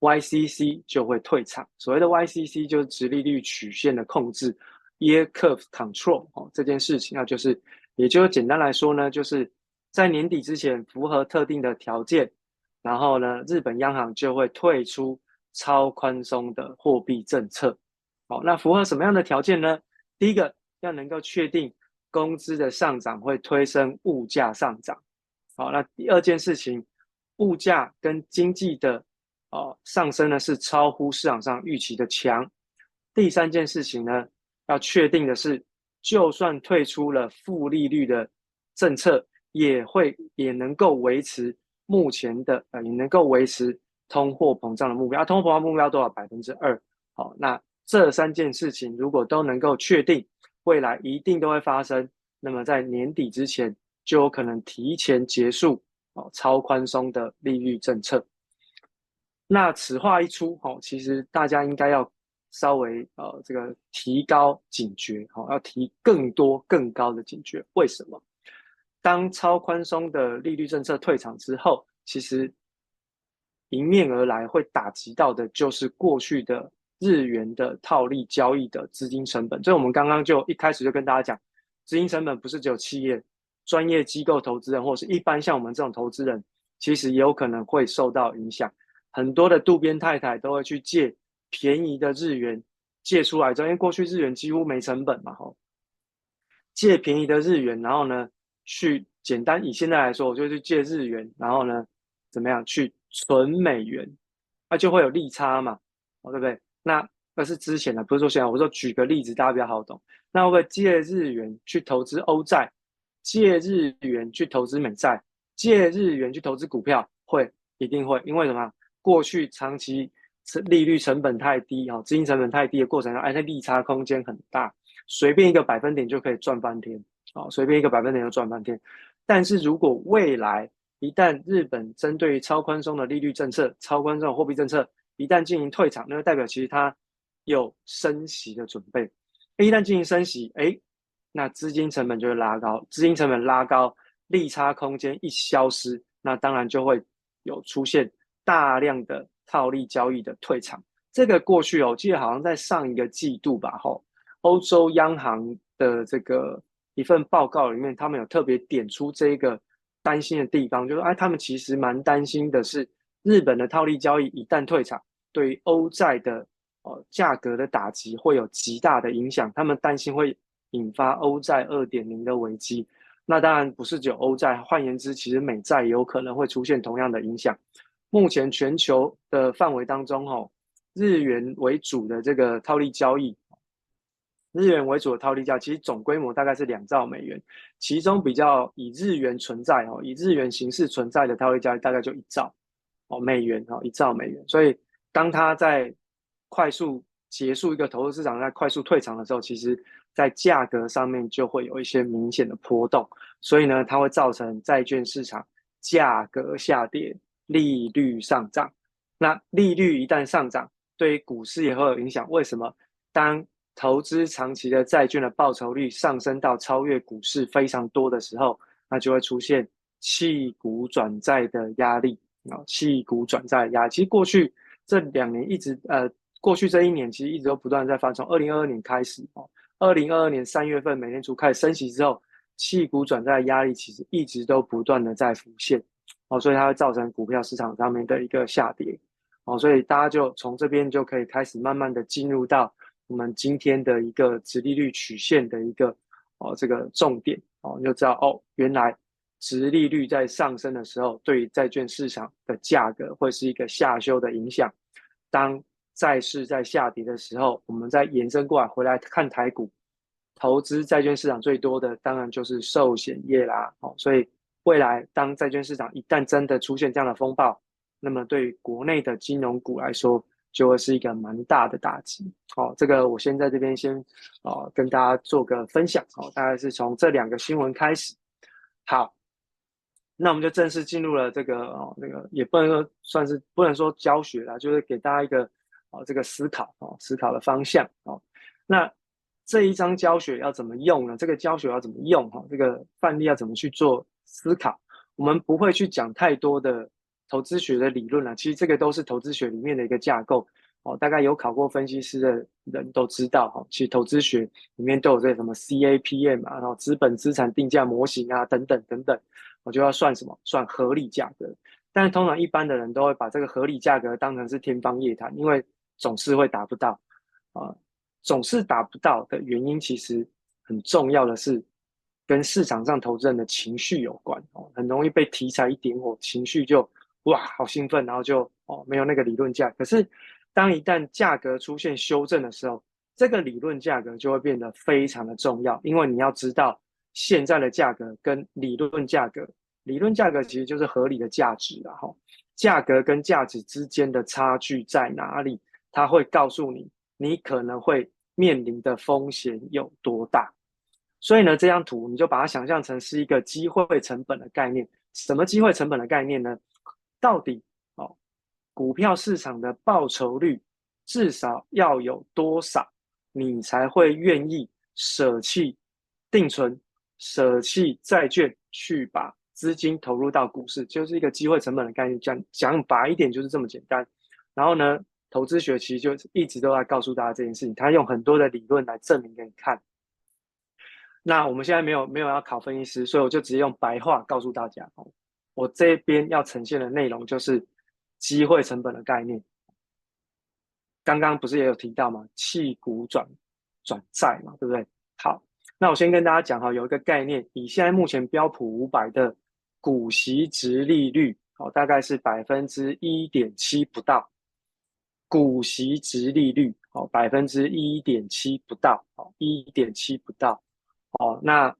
YCC 就会退场，所谓的 YCC 就是直利率曲线的控制。Yield curve control 哦，这件事情啊，就是，也就简单来说呢，就是在年底之前符合特定的条件，然后呢，日本央行就会退出超宽松的货币政策。好，那符合什么样的条件呢？第一个要能够确定工资的上涨会推升物价上涨。好，那第二件事情，物价跟经济的哦上升呢是超乎市场上预期的强。第三件事情呢，要确定的是，就算退出了负利率的政策，也会也能够维持目前的呃，也能够维持通货膨胀的目标。啊、通货膨胀目标多少？百分之二。好，那这三件事情如果都能够确定，未来一定都会发生。那么在年底之前，就有可能提前结束哦超宽松的利率政策。那此话一出，哦，其实大家应该要。稍微呃，这个提高警觉，好、哦，要提更多更高的警觉。为什么？当超宽松的利率政策退场之后，其实迎面而来会打击到的就是过去的日元的套利交易的资金成本。所以我们刚刚就一开始就跟大家讲，资金成本不是只有企业、专业机构投资人，或是一般像我们这种投资人，其实也有可能会受到影响。很多的渡边太太都会去借。便宜的日元借出来之后，因为过去日元几乎没成本嘛，吼，借便宜的日元，然后呢，去简单以现在来说，我就去借日元，然后呢，怎么样去存美元，那就会有利差嘛，哦，对不对？那那是之前的，不是说现在。我说举个例子，大家比较好懂。那我会借日元去投资欧债，借日元去投资美债，借日元去投资股票，会一定会，因为什么？过去长期。利率成本太低，哈，资金成本太低的过程中，哎，它利差空间很大，随便一个百分点就可以赚翻天，啊，随便一个百分点就赚翻天。但是如果未来一旦日本针对于超宽松的利率政策、超宽松的货币政策一旦进行退场，那就代表其实它有升息的准备。一旦进行升息，哎，那资金成本就会拉高，资金成本拉高，利差空间一消失，那当然就会有出现大量的套利交易的退场。这个过去哦，我记得好像在上一个季度吧，吼，欧洲央行的这个一份报告里面，他们有特别点出这个担心的地方，就是哎，他们其实蛮担心的是，日本的套利交易一旦退场，对于欧债的呃价格的打击会有极大的影响，他们担心会引发欧债二点零的危机。那当然不是只有欧债，换言之，其实美债也有可能会出现同样的影响。目前全球的范围当中，吼。日元为主的这个套利交易，日元为主的套利交易，其实总规模大概是两兆美元，其中比较以日元存在哦，以日元形式存在的套利交易大概就一兆哦美元哦，一兆美元。所以当它在快速结束一个投资市场，在快速退场的时候，其实在价格上面就会有一些明显的波动，所以呢，它会造成债券市场价格下跌，利率上涨。那利率一旦上涨，对于股市也会有影响。为什么？当投资长期的债券的报酬率上升到超越股市非常多的时候，那就会出现弃股转债的压力啊！弃股转债压力。其实过去这两年一直呃，过去这一年其实一直都不断在发。从二零二二年开始哦，二零二二年三月份美联储开始升息之后，弃股转债压力其实一直都不断的在浮现哦，所以它会造成股票市场上面的一个下跌。哦，所以大家就从这边就可以开始慢慢的进入到我们今天的一个殖利率曲线的一个哦这个重点哦，你就知道哦，原来殖利率在上升的时候，对于债券市场的价格会是一个下修的影响。当债市在下跌的时候，我们再延伸过来回来看台股，投资债券市场最多的当然就是寿险业啦。哦，所以未来当债券市场一旦真的出现这样的风暴，那么对于国内的金融股来说，就会是一个蛮大的打击。好、哦，这个我先在这边先啊、跟大家做个分享。好、哦，大概是从这两个新闻开始。好，那我们就正式进入了这个哦，那个也不能说算是不能说教学啦，就是给大家一个哦这个思考哦思考的方向哦。那这一章教学要怎么用呢？这个教学要怎么用？哈、哦，这个范例要怎么去做思考？我们不会去讲太多的。投资学的理论啊，其实这个都是投资学里面的一个架构哦。大概有考过分析师的人都知道哈，其实投资学里面都有这什么 CAPM 啊，然后资本资产定价模型啊等等等等，我就要算什么？算合理价格。但是通常一般的人都会把这个合理价格当成是天方夜谭，因为总是会达不到啊，总是达不到的原因其实很重要的是跟市场上投资人的情绪有关哦，很容易被题材一点火，情绪就。哇，好兴奋，然后就哦，没有那个理论价。可是，当一旦价格出现修正的时候，这个理论价格就会变得非常的重要，因为你要知道现在的价格跟理论价格，理论价格其实就是合理的价值了哈。价格跟价值之间的差距在哪里？它会告诉你，你可能会面临的风险有多大。所以呢，这张图你就把它想象成是一个机会成本的概念。什么机会成本的概念呢？到底哦，股票市场的报酬率至少要有多少，你才会愿意舍弃定存、舍弃债券，去把资金投入到股市？就是一个机会成本的概念。讲讲白一点，就是这么简单。然后呢，投资学其实就一直都在告诉大家这件事情，他用很多的理论来证明给你看。那我们现在没有没有要考分析师，所以我就直接用白话告诉大家哦。我这边要呈现的内容就是机会成本的概念。刚刚不是也有提到吗？弃股转转债嘛，对不对？好，那我先跟大家讲哈，有一个概念，以现在目前标普五百的股息殖利率，哦，大概是百分之一点七不到。股息殖利率，哦，百分之一点七不到，哦，一点七不到，哦，那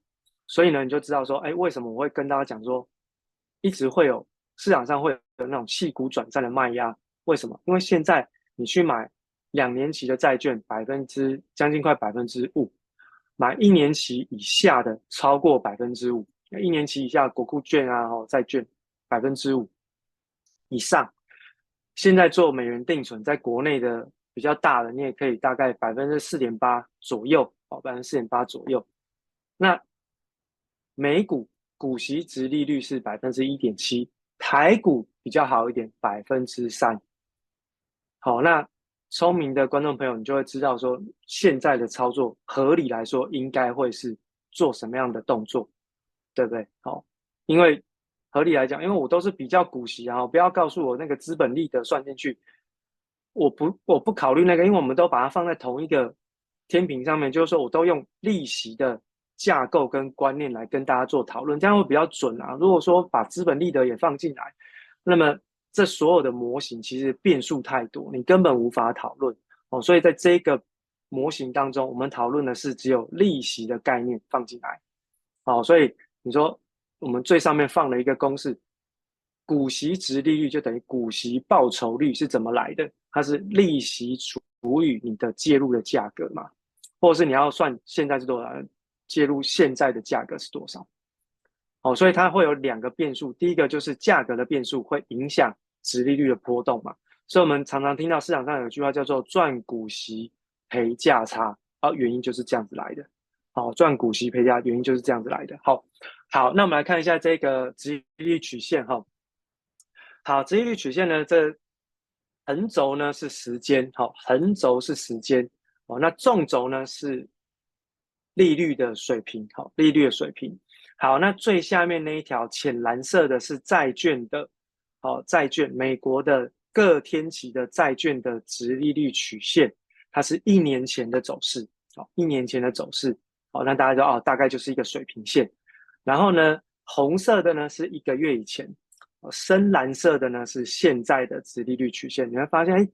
所以呢，你就知道说，哎，为什么我会跟大家讲说？一直会有市场上会有那种弃股转债的卖压，为什么？因为现在你去买两年期的债券，百分之将近快百分之五，买一年期以下的超过百分之五，一年期以下国库券啊，哦债券百分之五以上。现在做美元定存，在国内的比较大的，你也可以大概百分之四点八左右，哦，百分之四点八左右。那美股股息殖利率是百分之一点七，台股比较好一点，百分之三。好，那聪明的观众朋友，你就会知道说，现在的操作合理来说，应该会是做什么样的动作，对不对？好，因为合理来讲，因为我都是比较股息啊，不要告诉我那个资本利得算进去，我不我不考虑那个，因为我们都把它放在同一个天平上面，就是说我都用利息的架构跟观念来跟大家做讨论，这样会比较准啊。如果说把资本利得也放进来，那么这所有的模型其实变数太多，你根本无法讨论哦。所以在这个模型当中，我们讨论的是只有利息的概念放进来，哦。所以你说我们最上面放了一个公式，股息殖利率就等于股息报酬率是怎么来的？它是利息除以你的介入的价格嘛，或者是你要算现在是多少？介入现在的价格是多少？哦，所以它会有两个变数，第一个就是价格的变数会影响殖利率的波动嘛，所以我们常常听到市场上有句话叫做赚股息赔价差，啊，原因就是这样子来的。好，赚股息赔价原因就是这样子来的。好，好，那我们来看一下这个殖利率曲线哈。好，殖利率曲线呢，这横轴呢是时间，好，横轴是时间，哦，那纵轴呢是利率的水平，好，利率的水平。好，那最下面那一条浅蓝色的是债券的，好，债券美国的各天期的债券的殖利率曲线，它是一年前的走势，好，一年前的走势，好，那大家就哦，大概就是一个水平线。然后呢，红色的呢是一个月以前，深蓝色的呢是现在的殖利率曲线。你会发现，哎，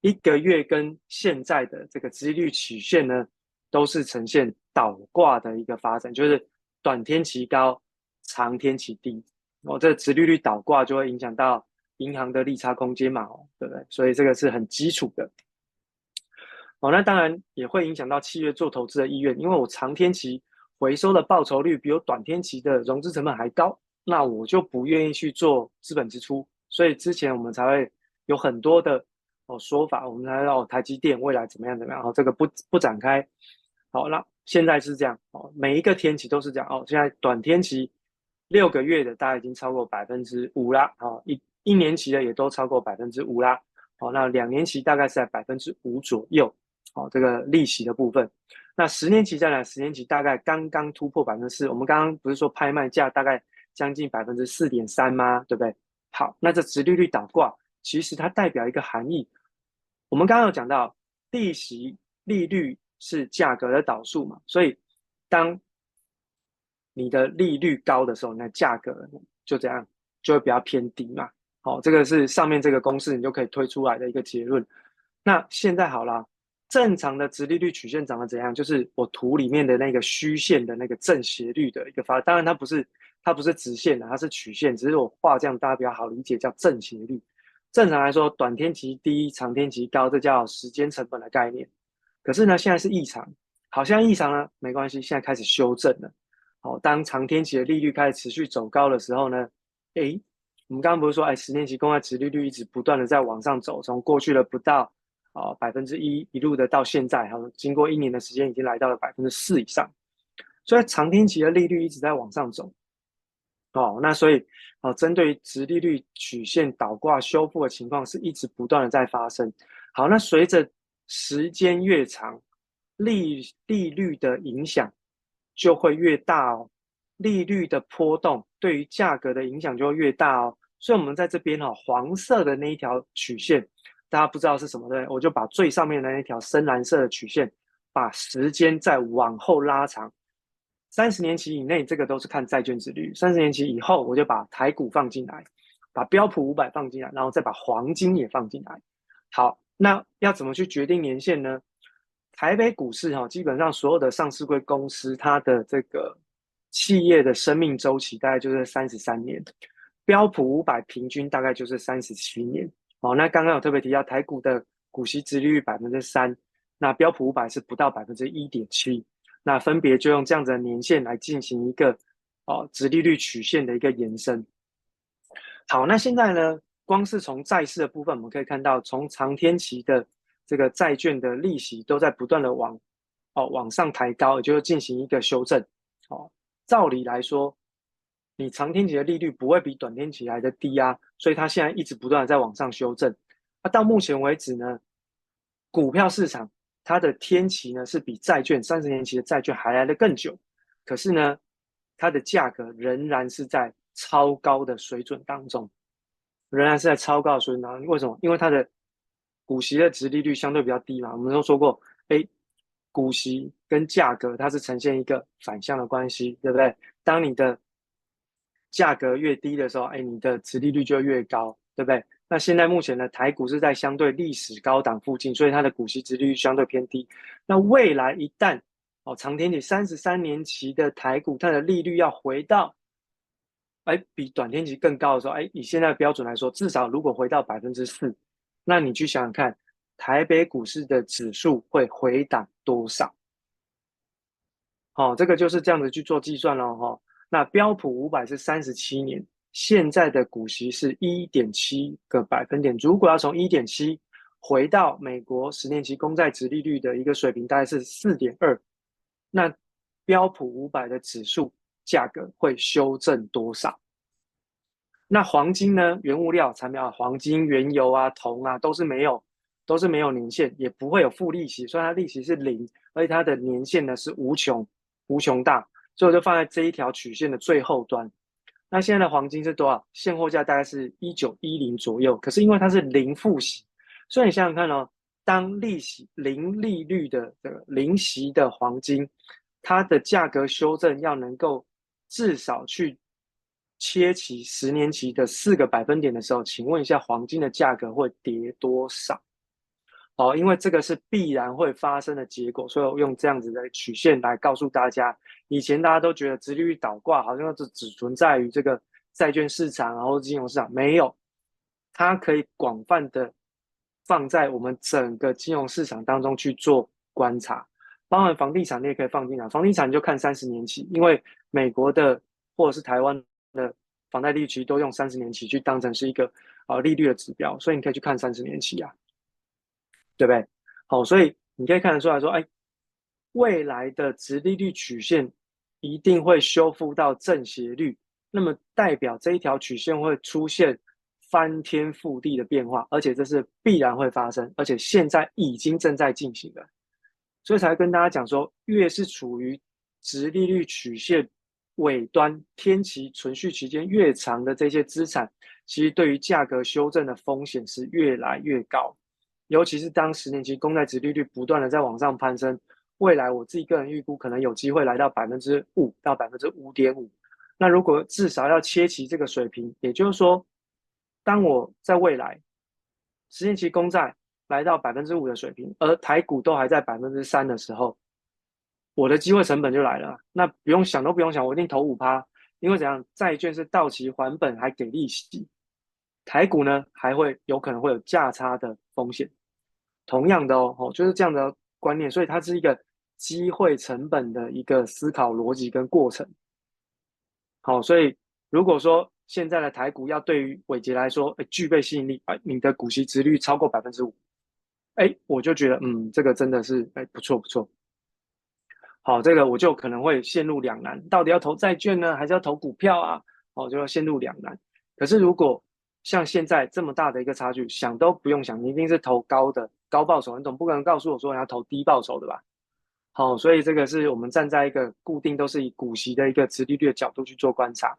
一个月跟现在的这个殖利率曲线呢，都是呈现倒挂的一个发展，就是。短天期高，长天期低，哦，这个殖利率倒挂就会影响到银行的利差空间嘛，哦，对不对？所以这个是很基础的。哦，那当然也会影响到企业做投资的意愿，因为我长天期回收的报酬率比我短天期的融资成本还高，那我就不愿意去做资本支出。所以之前我们才会有很多的哦说法，我们才知台积电未来怎么样怎么样，哦，这个不不展开。好，那。现在是这样哦，每一个天期都是这样哦。现在短天期六个月的大概已经超过百分之五啦，哦，一一年期的也都超过百分之五啦，哦，那两年期大概是在百分之五左右，哦，这个利息的部分。那十年期再来，十年期大概刚刚突破百分之四。我们刚刚不是说拍卖价大概将近百分之四点三吗？对不对？好，那这殖利率倒挂其实它代表一个含义。我们刚刚有讲到利息利率。是价格的导数嘛，所以当你的利率高的时候，那价格就这样就会比较偏低嘛。好，这个是上面这个公式你就可以推出来的一个结论。那现在好了，正常的直利率曲线长得怎样？就是我图里面的那个虚线的那个正斜率的一个发，当然它不是它不是直线的，它是曲线，只是我画这样大家比较好理解，叫正斜率。正常来说，短天期低，长天期高，这叫时间成本的概念。可是呢，现在是异常，好像异常呢，没关系，现在开始修正了。好，当长天期的利率开始持续走高的时候呢，诶，我们刚刚不是说，哎，十年期公开值利率一直不断的在往上走，从过去的不到啊百分之一一路的到现在，哈，经过一年的时间已经来到了百分之四以上，所以长天期的利率一直在往上走。哦，那所以哦，针对殖利率曲线倒挂修复的情况是一直不断的在发生。好，那随着时间越长，利利率的影响就会越大哦，利率的波动对于价格的影响就会越大哦。所以，我们在这边哈，黄色的那一条曲线，大家不知道是什么的，我就把最上面的那条深蓝色的曲线，把时间再往后拉长，三十年期以内，这个都是看债券殖利率；三十年期以后，我就把台股放进来，把标普五百放进来，然后再把黄金也放进来。好。那要怎么去决定年限呢？台北股市哈，基本上所有的上市柜公司，它的这个企业的生命周期大概就是三十三年，标普五百平均大概就是三十七年。哦，那刚刚有特别提到台股的股息殖利率百分之三，那标普五百是不到百分之一点七，那分别就用这样子的年限来进行一个哦殖利率曲线的一个延伸。好，那现在呢，光是从债市的部分，我们可以看到，从长天期的这个债券的利息都在不断的往哦往上抬高，也就是进行一个修正。哦，照理来说，你长天期的利率不会比短天期来的低啊，所以它现在一直不断的在往上修正。那、啊、到目前为止呢，股票市场它的天期呢是比债券三十年期的债券还来的更久，可是呢，它的价格仍然是在超高的水准当中，仍然是在超高的水准当中。为什么？因为它的股息的殖利率相对比较低嘛。我们都说过，哎，股息跟价格它是呈现一个反向的关系，对不对？当你的价格越低的时候，哎，你的殖利率就越高，对不对？那现在目前呢，台股是在相对历史高档附近，所以它的股息殖利率相对偏低。那未来一旦哦，长天期三十三年期的台股，它的利率要回到，哎，比短天期更高的时候，哎，以现在的标准来说，至少如果回到百分之四，那你去想想看，台北股市的指数会回档多少？好，这个就是这样子去做计算了哈。那标普五百是三十七年。现在的股息是一点七个百分点，如果要从一点七回到美国十年期公债殖利率的一个水平，大概是四点二，那标普五百的指数价格会修正多少？那黄金呢？原物料产品啊，黄金、原油啊、铜啊，都是没有，都是没有年限，也不会有负利息，所以它利息是零，而且它的年限呢是无穷无穷大，所以我就放在这一条曲线的最后端。那现在的黄金是多少？现货价大概是一九一零左右。可是因为它是零付息，所以你想想看哦，当利息零利率的这个零息的黄金，它的价格修正要能够至少去切齐十年期的四个百分点的时候，请问一下，黄金的价格会跌多少？哦，因为这个是必然会发生的结果，所以我用这样子的曲线来告诉大家。以前大家都觉得直利率倒挂好像是只存在于这个债券市场，然后金融市场没有，它可以广泛的放在我们整个金融市场当中去做观察，包含房地产你也可以放进来。房地产就看三十年期，因为美国的或者是台湾的房贷利率其实都用三十年期去当成是一个呃利率的指标，所以你可以去看三十年期啊。对不对？好，所以你可以看得出来说，哎，未来的值利率曲线一定会修复到正斜率，那么代表这一条曲线会出现翻天覆地的变化，而且这是必然会发生，而且现在已经正在进行了，所以才跟大家讲说，越是处于殖利率曲线尾端、天期存续期间越长的这些资产，其实对于价格修正的风险是越来越高。尤其是当十年期公债殖利率不断的在往上攀升，未来我自己个人预估可能有机会来到百分之五到百分之五点五。那如果至少要切齐这个水平，也就是说，当我在未来十年期公债来到百分之五的水平，而台股都还在百分之三的时候，我的机会成本就来了。那不用想都不用想，我一定投五趴，因为怎样？债券是到期还本还给利息，台股呢还会有可能会有价差的风险。同样的哦，就是这样的观念，所以它是一个机会成本的一个思考逻辑跟过程。好，所以如果说现在的台股要对于伟杰来说，具备吸引力，哎，你的股息殖率超过百分之五，哎，我就觉得，嗯，这个真的是，哎，不错不错。好，这个我就可能会陷入两难，到底要投债券呢，还是要投股票啊？哦，就要陷入两难。可是如果像现在这么大的一个差距，想都不用想，你一定是投高的。高报酬，你总不可能告诉我说你要投低报酬的吧？好，所以这个是我们站在一个固定都是以股息的一个殖利率的角度去做观察。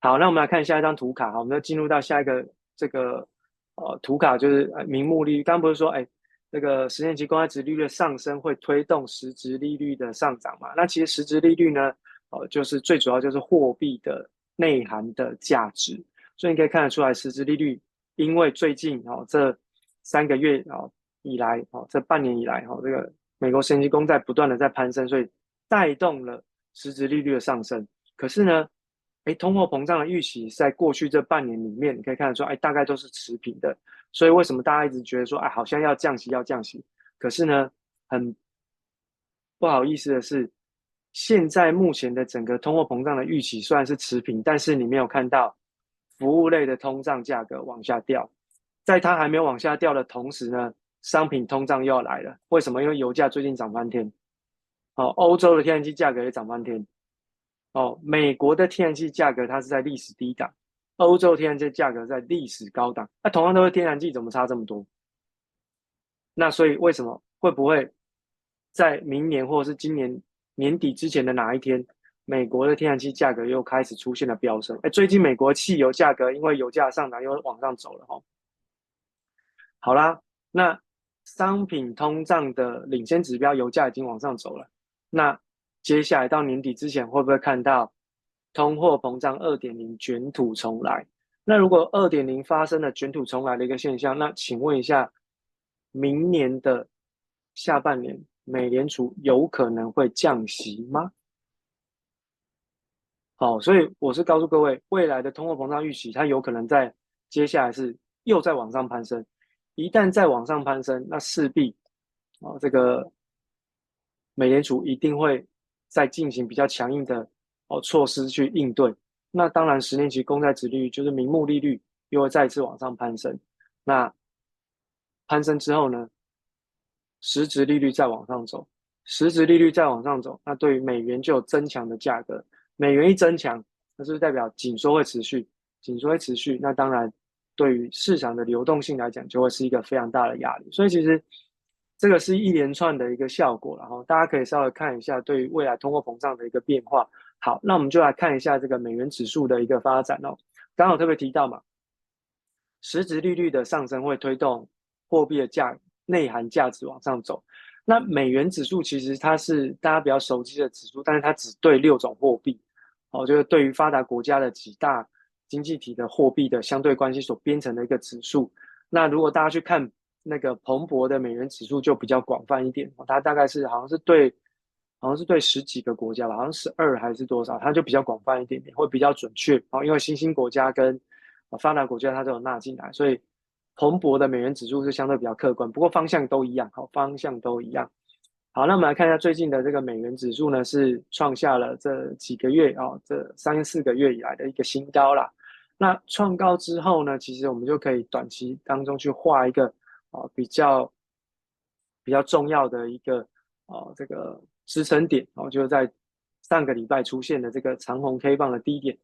好，那我们来看下一张图卡，好，我们要进入到下一个这个呃图卡，就是名目利率。刚刚不是说，哎，这个十年期公债殖利率的上升会推动实质利率的上涨嘛？那其实实质利率呢，呃，就是最主要就是货币的内涵的价值。所以你可以看得出来，实质利率因为最近哦这三个月哦。以来，哦，这半年以来，哈，这个美国十年期公债不断的在攀升，所以带动了实质利率的上升。可是呢，哎，通货膨胀的预期在过去这半年里面，你可以看得出，哎，大概都是持平的。所以为什么大家一直觉得说，哎，好像要降息，要降息？可是呢，很不好意思的是，现在目前的整个通货膨胀的预期虽然是持平，但是你没有看到服务类的通胀价格往下掉，在它还没有往下掉的同时呢，商品通胀又要来了。为什么？因为油价最近涨翻天，哦，欧洲的天然气价格也涨翻天，哦，美国的天然气价格它是在历史低档，欧洲天然气价格在历史高档。那同样都是天然气，怎么差这么多？那所以为什么会不会在明年或者是今年年底之前的哪一天？美国的天然气价格又开始出现了飙升，哎，最近美国汽油价格因为油价上涨又往上走了哈。好啦，那商品通胀的领先指标油价已经往上走了，那接下来到年底之前会不会看到通货膨胀二点零卷土重来？那如果二点零发生了卷土重来的一个现象，那请问一下，明年的下半年美联储有可能会降息吗？好，所以我是告诉各位，未来的通货膨胀预期，它有可能在接下来是又在往上攀升。一旦再往上攀升，那势必啊，这个美联储一定会再进行比较强硬的哦措施去应对。那当然，十年期公债殖利率就是名目利率又会再次往上攀升。那攀升之后呢，实质利率再往上走，实质利率再往上走，那对于美元就有增强的价格。美元一增强，那是不是代表紧缩会持续？紧缩会持续，那当然对于市场的流动性来讲，就会是一个非常大的压力。所以其实这个是一连串的一个效果，然后大家可以稍微看一下对于未来通货膨胀的一个变化。好，那我们就来看一下这个美元指数的一个发展哦。刚好特别提到嘛，实质利率的上升会推动货币的价内涵价值往上走。那美元指数其实它是大家比较熟悉的指数，但是它只对六种货币。哦，就是对于发达国家的几大经济体的货币的相对关系所编成的一个指数。那如果大家去看那个彭博的美元指数，就比较广泛一点。它大概是好像是对，好像是对十几个国家吧，好像是二还是多少，它就比较广泛一点点，会比较准确。哦，因为新兴国家跟发达国家它都有纳进来，所以彭博的美元指数是相对比较客观。不过方向都一样，好，方向都一样。好，那我们来看一下最近的这个美元指数呢，是创下了这几个月啊、哦，这三四个月以来的一个新高啦。那创高之后呢，其实我们就可以短期当中去画一个啊、比较比较重要的一个啊、这个支撑点哦，就是在上个礼拜出现的这个长红 K 棒的低点，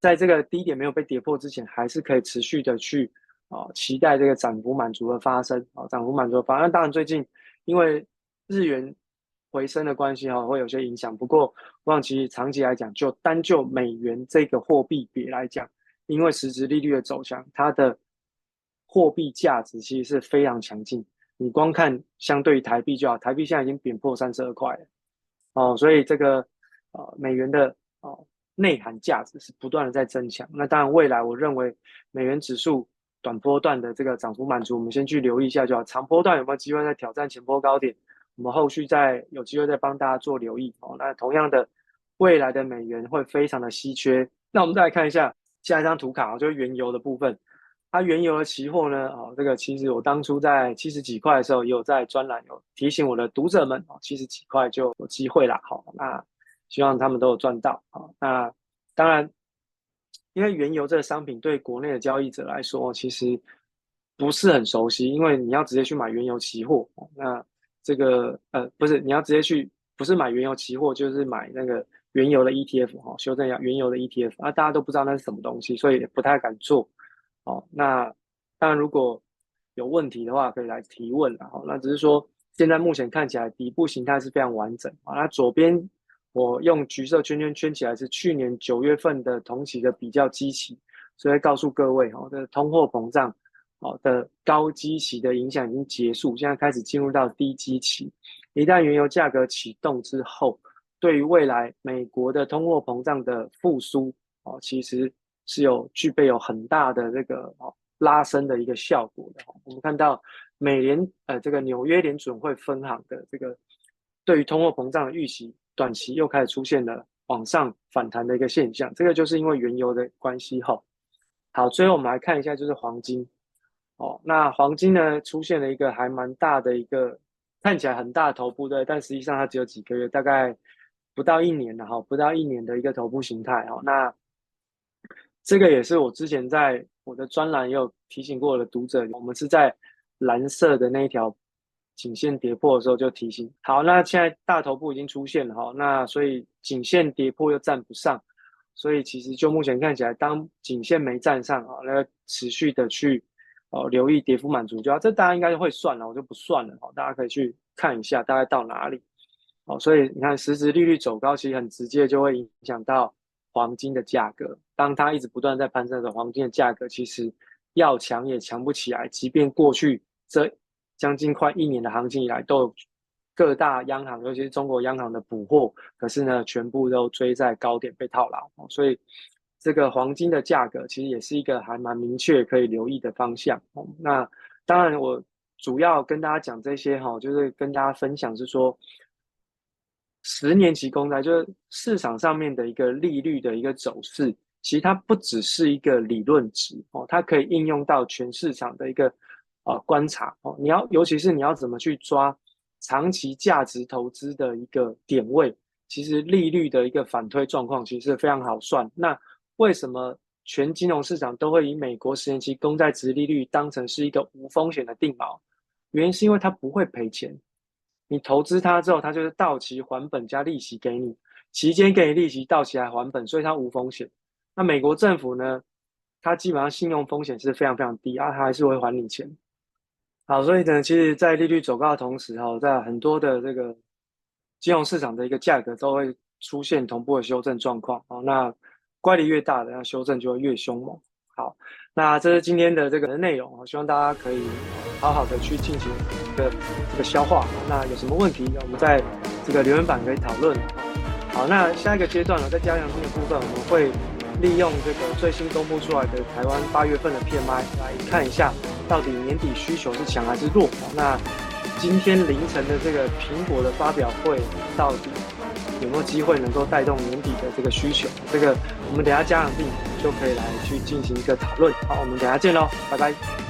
在这个低点没有被跌破之前，还是可以持续的去啊、哦、期待这个涨幅满足的发生啊，涨幅满足的发生。当然最近因为日元回升的关系哈，会有些影响。不过，我想其实长期来讲，就单就美元这个货币别来讲，因为实质利率的走强，它的货币价值其实是非常强劲。你光看相对于台币就好，台币现在已经贬破三十二块了哦，所以这个呃美元的哦内涵价值是不断的在增强。那当然，未来我认为美元指数短波段的这个涨幅满足，我们先去留意一下就好。长波段有没有机会再挑战前波高点？我们后续再有机会再帮大家做留意哦。那同样的，未来的美元会非常的稀缺。那我们再来看一下下一张图卡，就是原油的部分。它原油的期货呢，哦，这个其实我当初在七十几块的时候，也有在专栏有提醒我的读者们哦，七十几块就有机会啦。好，那希望他们都有赚到啊。那当然，因为原油这个商品对国内的交易者来说，其实不是很熟悉，因为你要直接去买原油期货，那。这个呃不是，你要直接去，不是买原油期货，就是买那个原油的 ETF 哈、修正一下原油的 ETF 啊，大家都不知道那是什么东西，所以也不太敢做哦。那当然如果有问题的话，可以来提问了哈、哦。那只是说现在目前看起来底部形态是非常完整啊。那左边我用橘色圈圈圈起来是去年九月份的同期的比较基期，所以告诉各位哈，这、哦、通货膨胀。好的高基期的影响已经结束，现在开始进入到低基期。一旦原油价格启动之后，对于未来美国的通货膨胀的复苏，哦，其实是有具备有很大的这个哦拉升的一个效果的。我们看到美联呃这个纽约联准会分行的这个对于通货膨胀的预期，短期又开始出现了往上反弹的一个现象。这个就是因为原油的关系。哈，好，最后我们来看一下就是黄金。哦，那黄金呢，出现了一个还蛮大的一个看起来很大的头部，对，但实际上它只有几个月，大概不到一年的哈，不到一年的一个头部形态。哦，那这个也是我之前在我的专栏也有提醒过我的读者，我们是在蓝色的那一条颈线跌破的时候就提醒。好，那现在大头部已经出现了哈，那所以颈线跌破又站不上，所以其实就目前看起来，当颈线没站上啊，那持续的去哦留意跌幅满足就好，这大家应该会算了，我就不算了哈，大家可以去看一下大概到哪里。哦，所以你看，实质利率走高，其实很直接就会影响到黄金的价格。当它一直不断在攀升的，黄金的价格其实要强也强不起来。即便过去这将近快一年的行情以来，都有各大央行，尤其是中国央行的补货，可是呢，全部都追在高点被套牢。所以这个黄金的价格其实也是一个还蛮明确可以留意的方向。那当然，我主要跟大家讲这些哈，就是跟大家分享是说。十年期公债就是市场上面的一个利率的一个走势，其实它不只是一个理论值哦，它可以应用到全市场的一个啊观察哦。你要尤其是你要怎么去抓长期价值投资的一个点位，其实利率的一个反推状况其实是非常好算。那为什么全金融市场都会以美国十年期公债殖利率当成是一个无风险的定锚？原因是因为它不会赔钱。你投资它之后，它就是到期还本加利息给你，期间给你利息，到期还还本，所以它无风险。那美国政府呢，它基本上信用风险是非常非常低啊，它还是会还你钱。好，所以呢，其实，在利率走高的同时，哈，在很多的这个金融市场的一个价格都会出现同步的修正状况啊。那乖离越大的，那修正就会越凶猛。好，那这是今天的这个内容啊，希望大家可以好好的去进行一个这个消化。那有什么问题，我们在这个留言板可以讨论。好，那下一个阶段呢，在加强錠的部分，我们会利用这个最新公布出来的台湾八月份的 PMI 来看一下，到底年底需求是强还是弱。那今天凌晨的这个苹果的发表会，到底有没有机会能够带动年底的这个需求？这个我们等下加强錠就可以来去进行一个讨论。好，我们等下见喽，拜拜。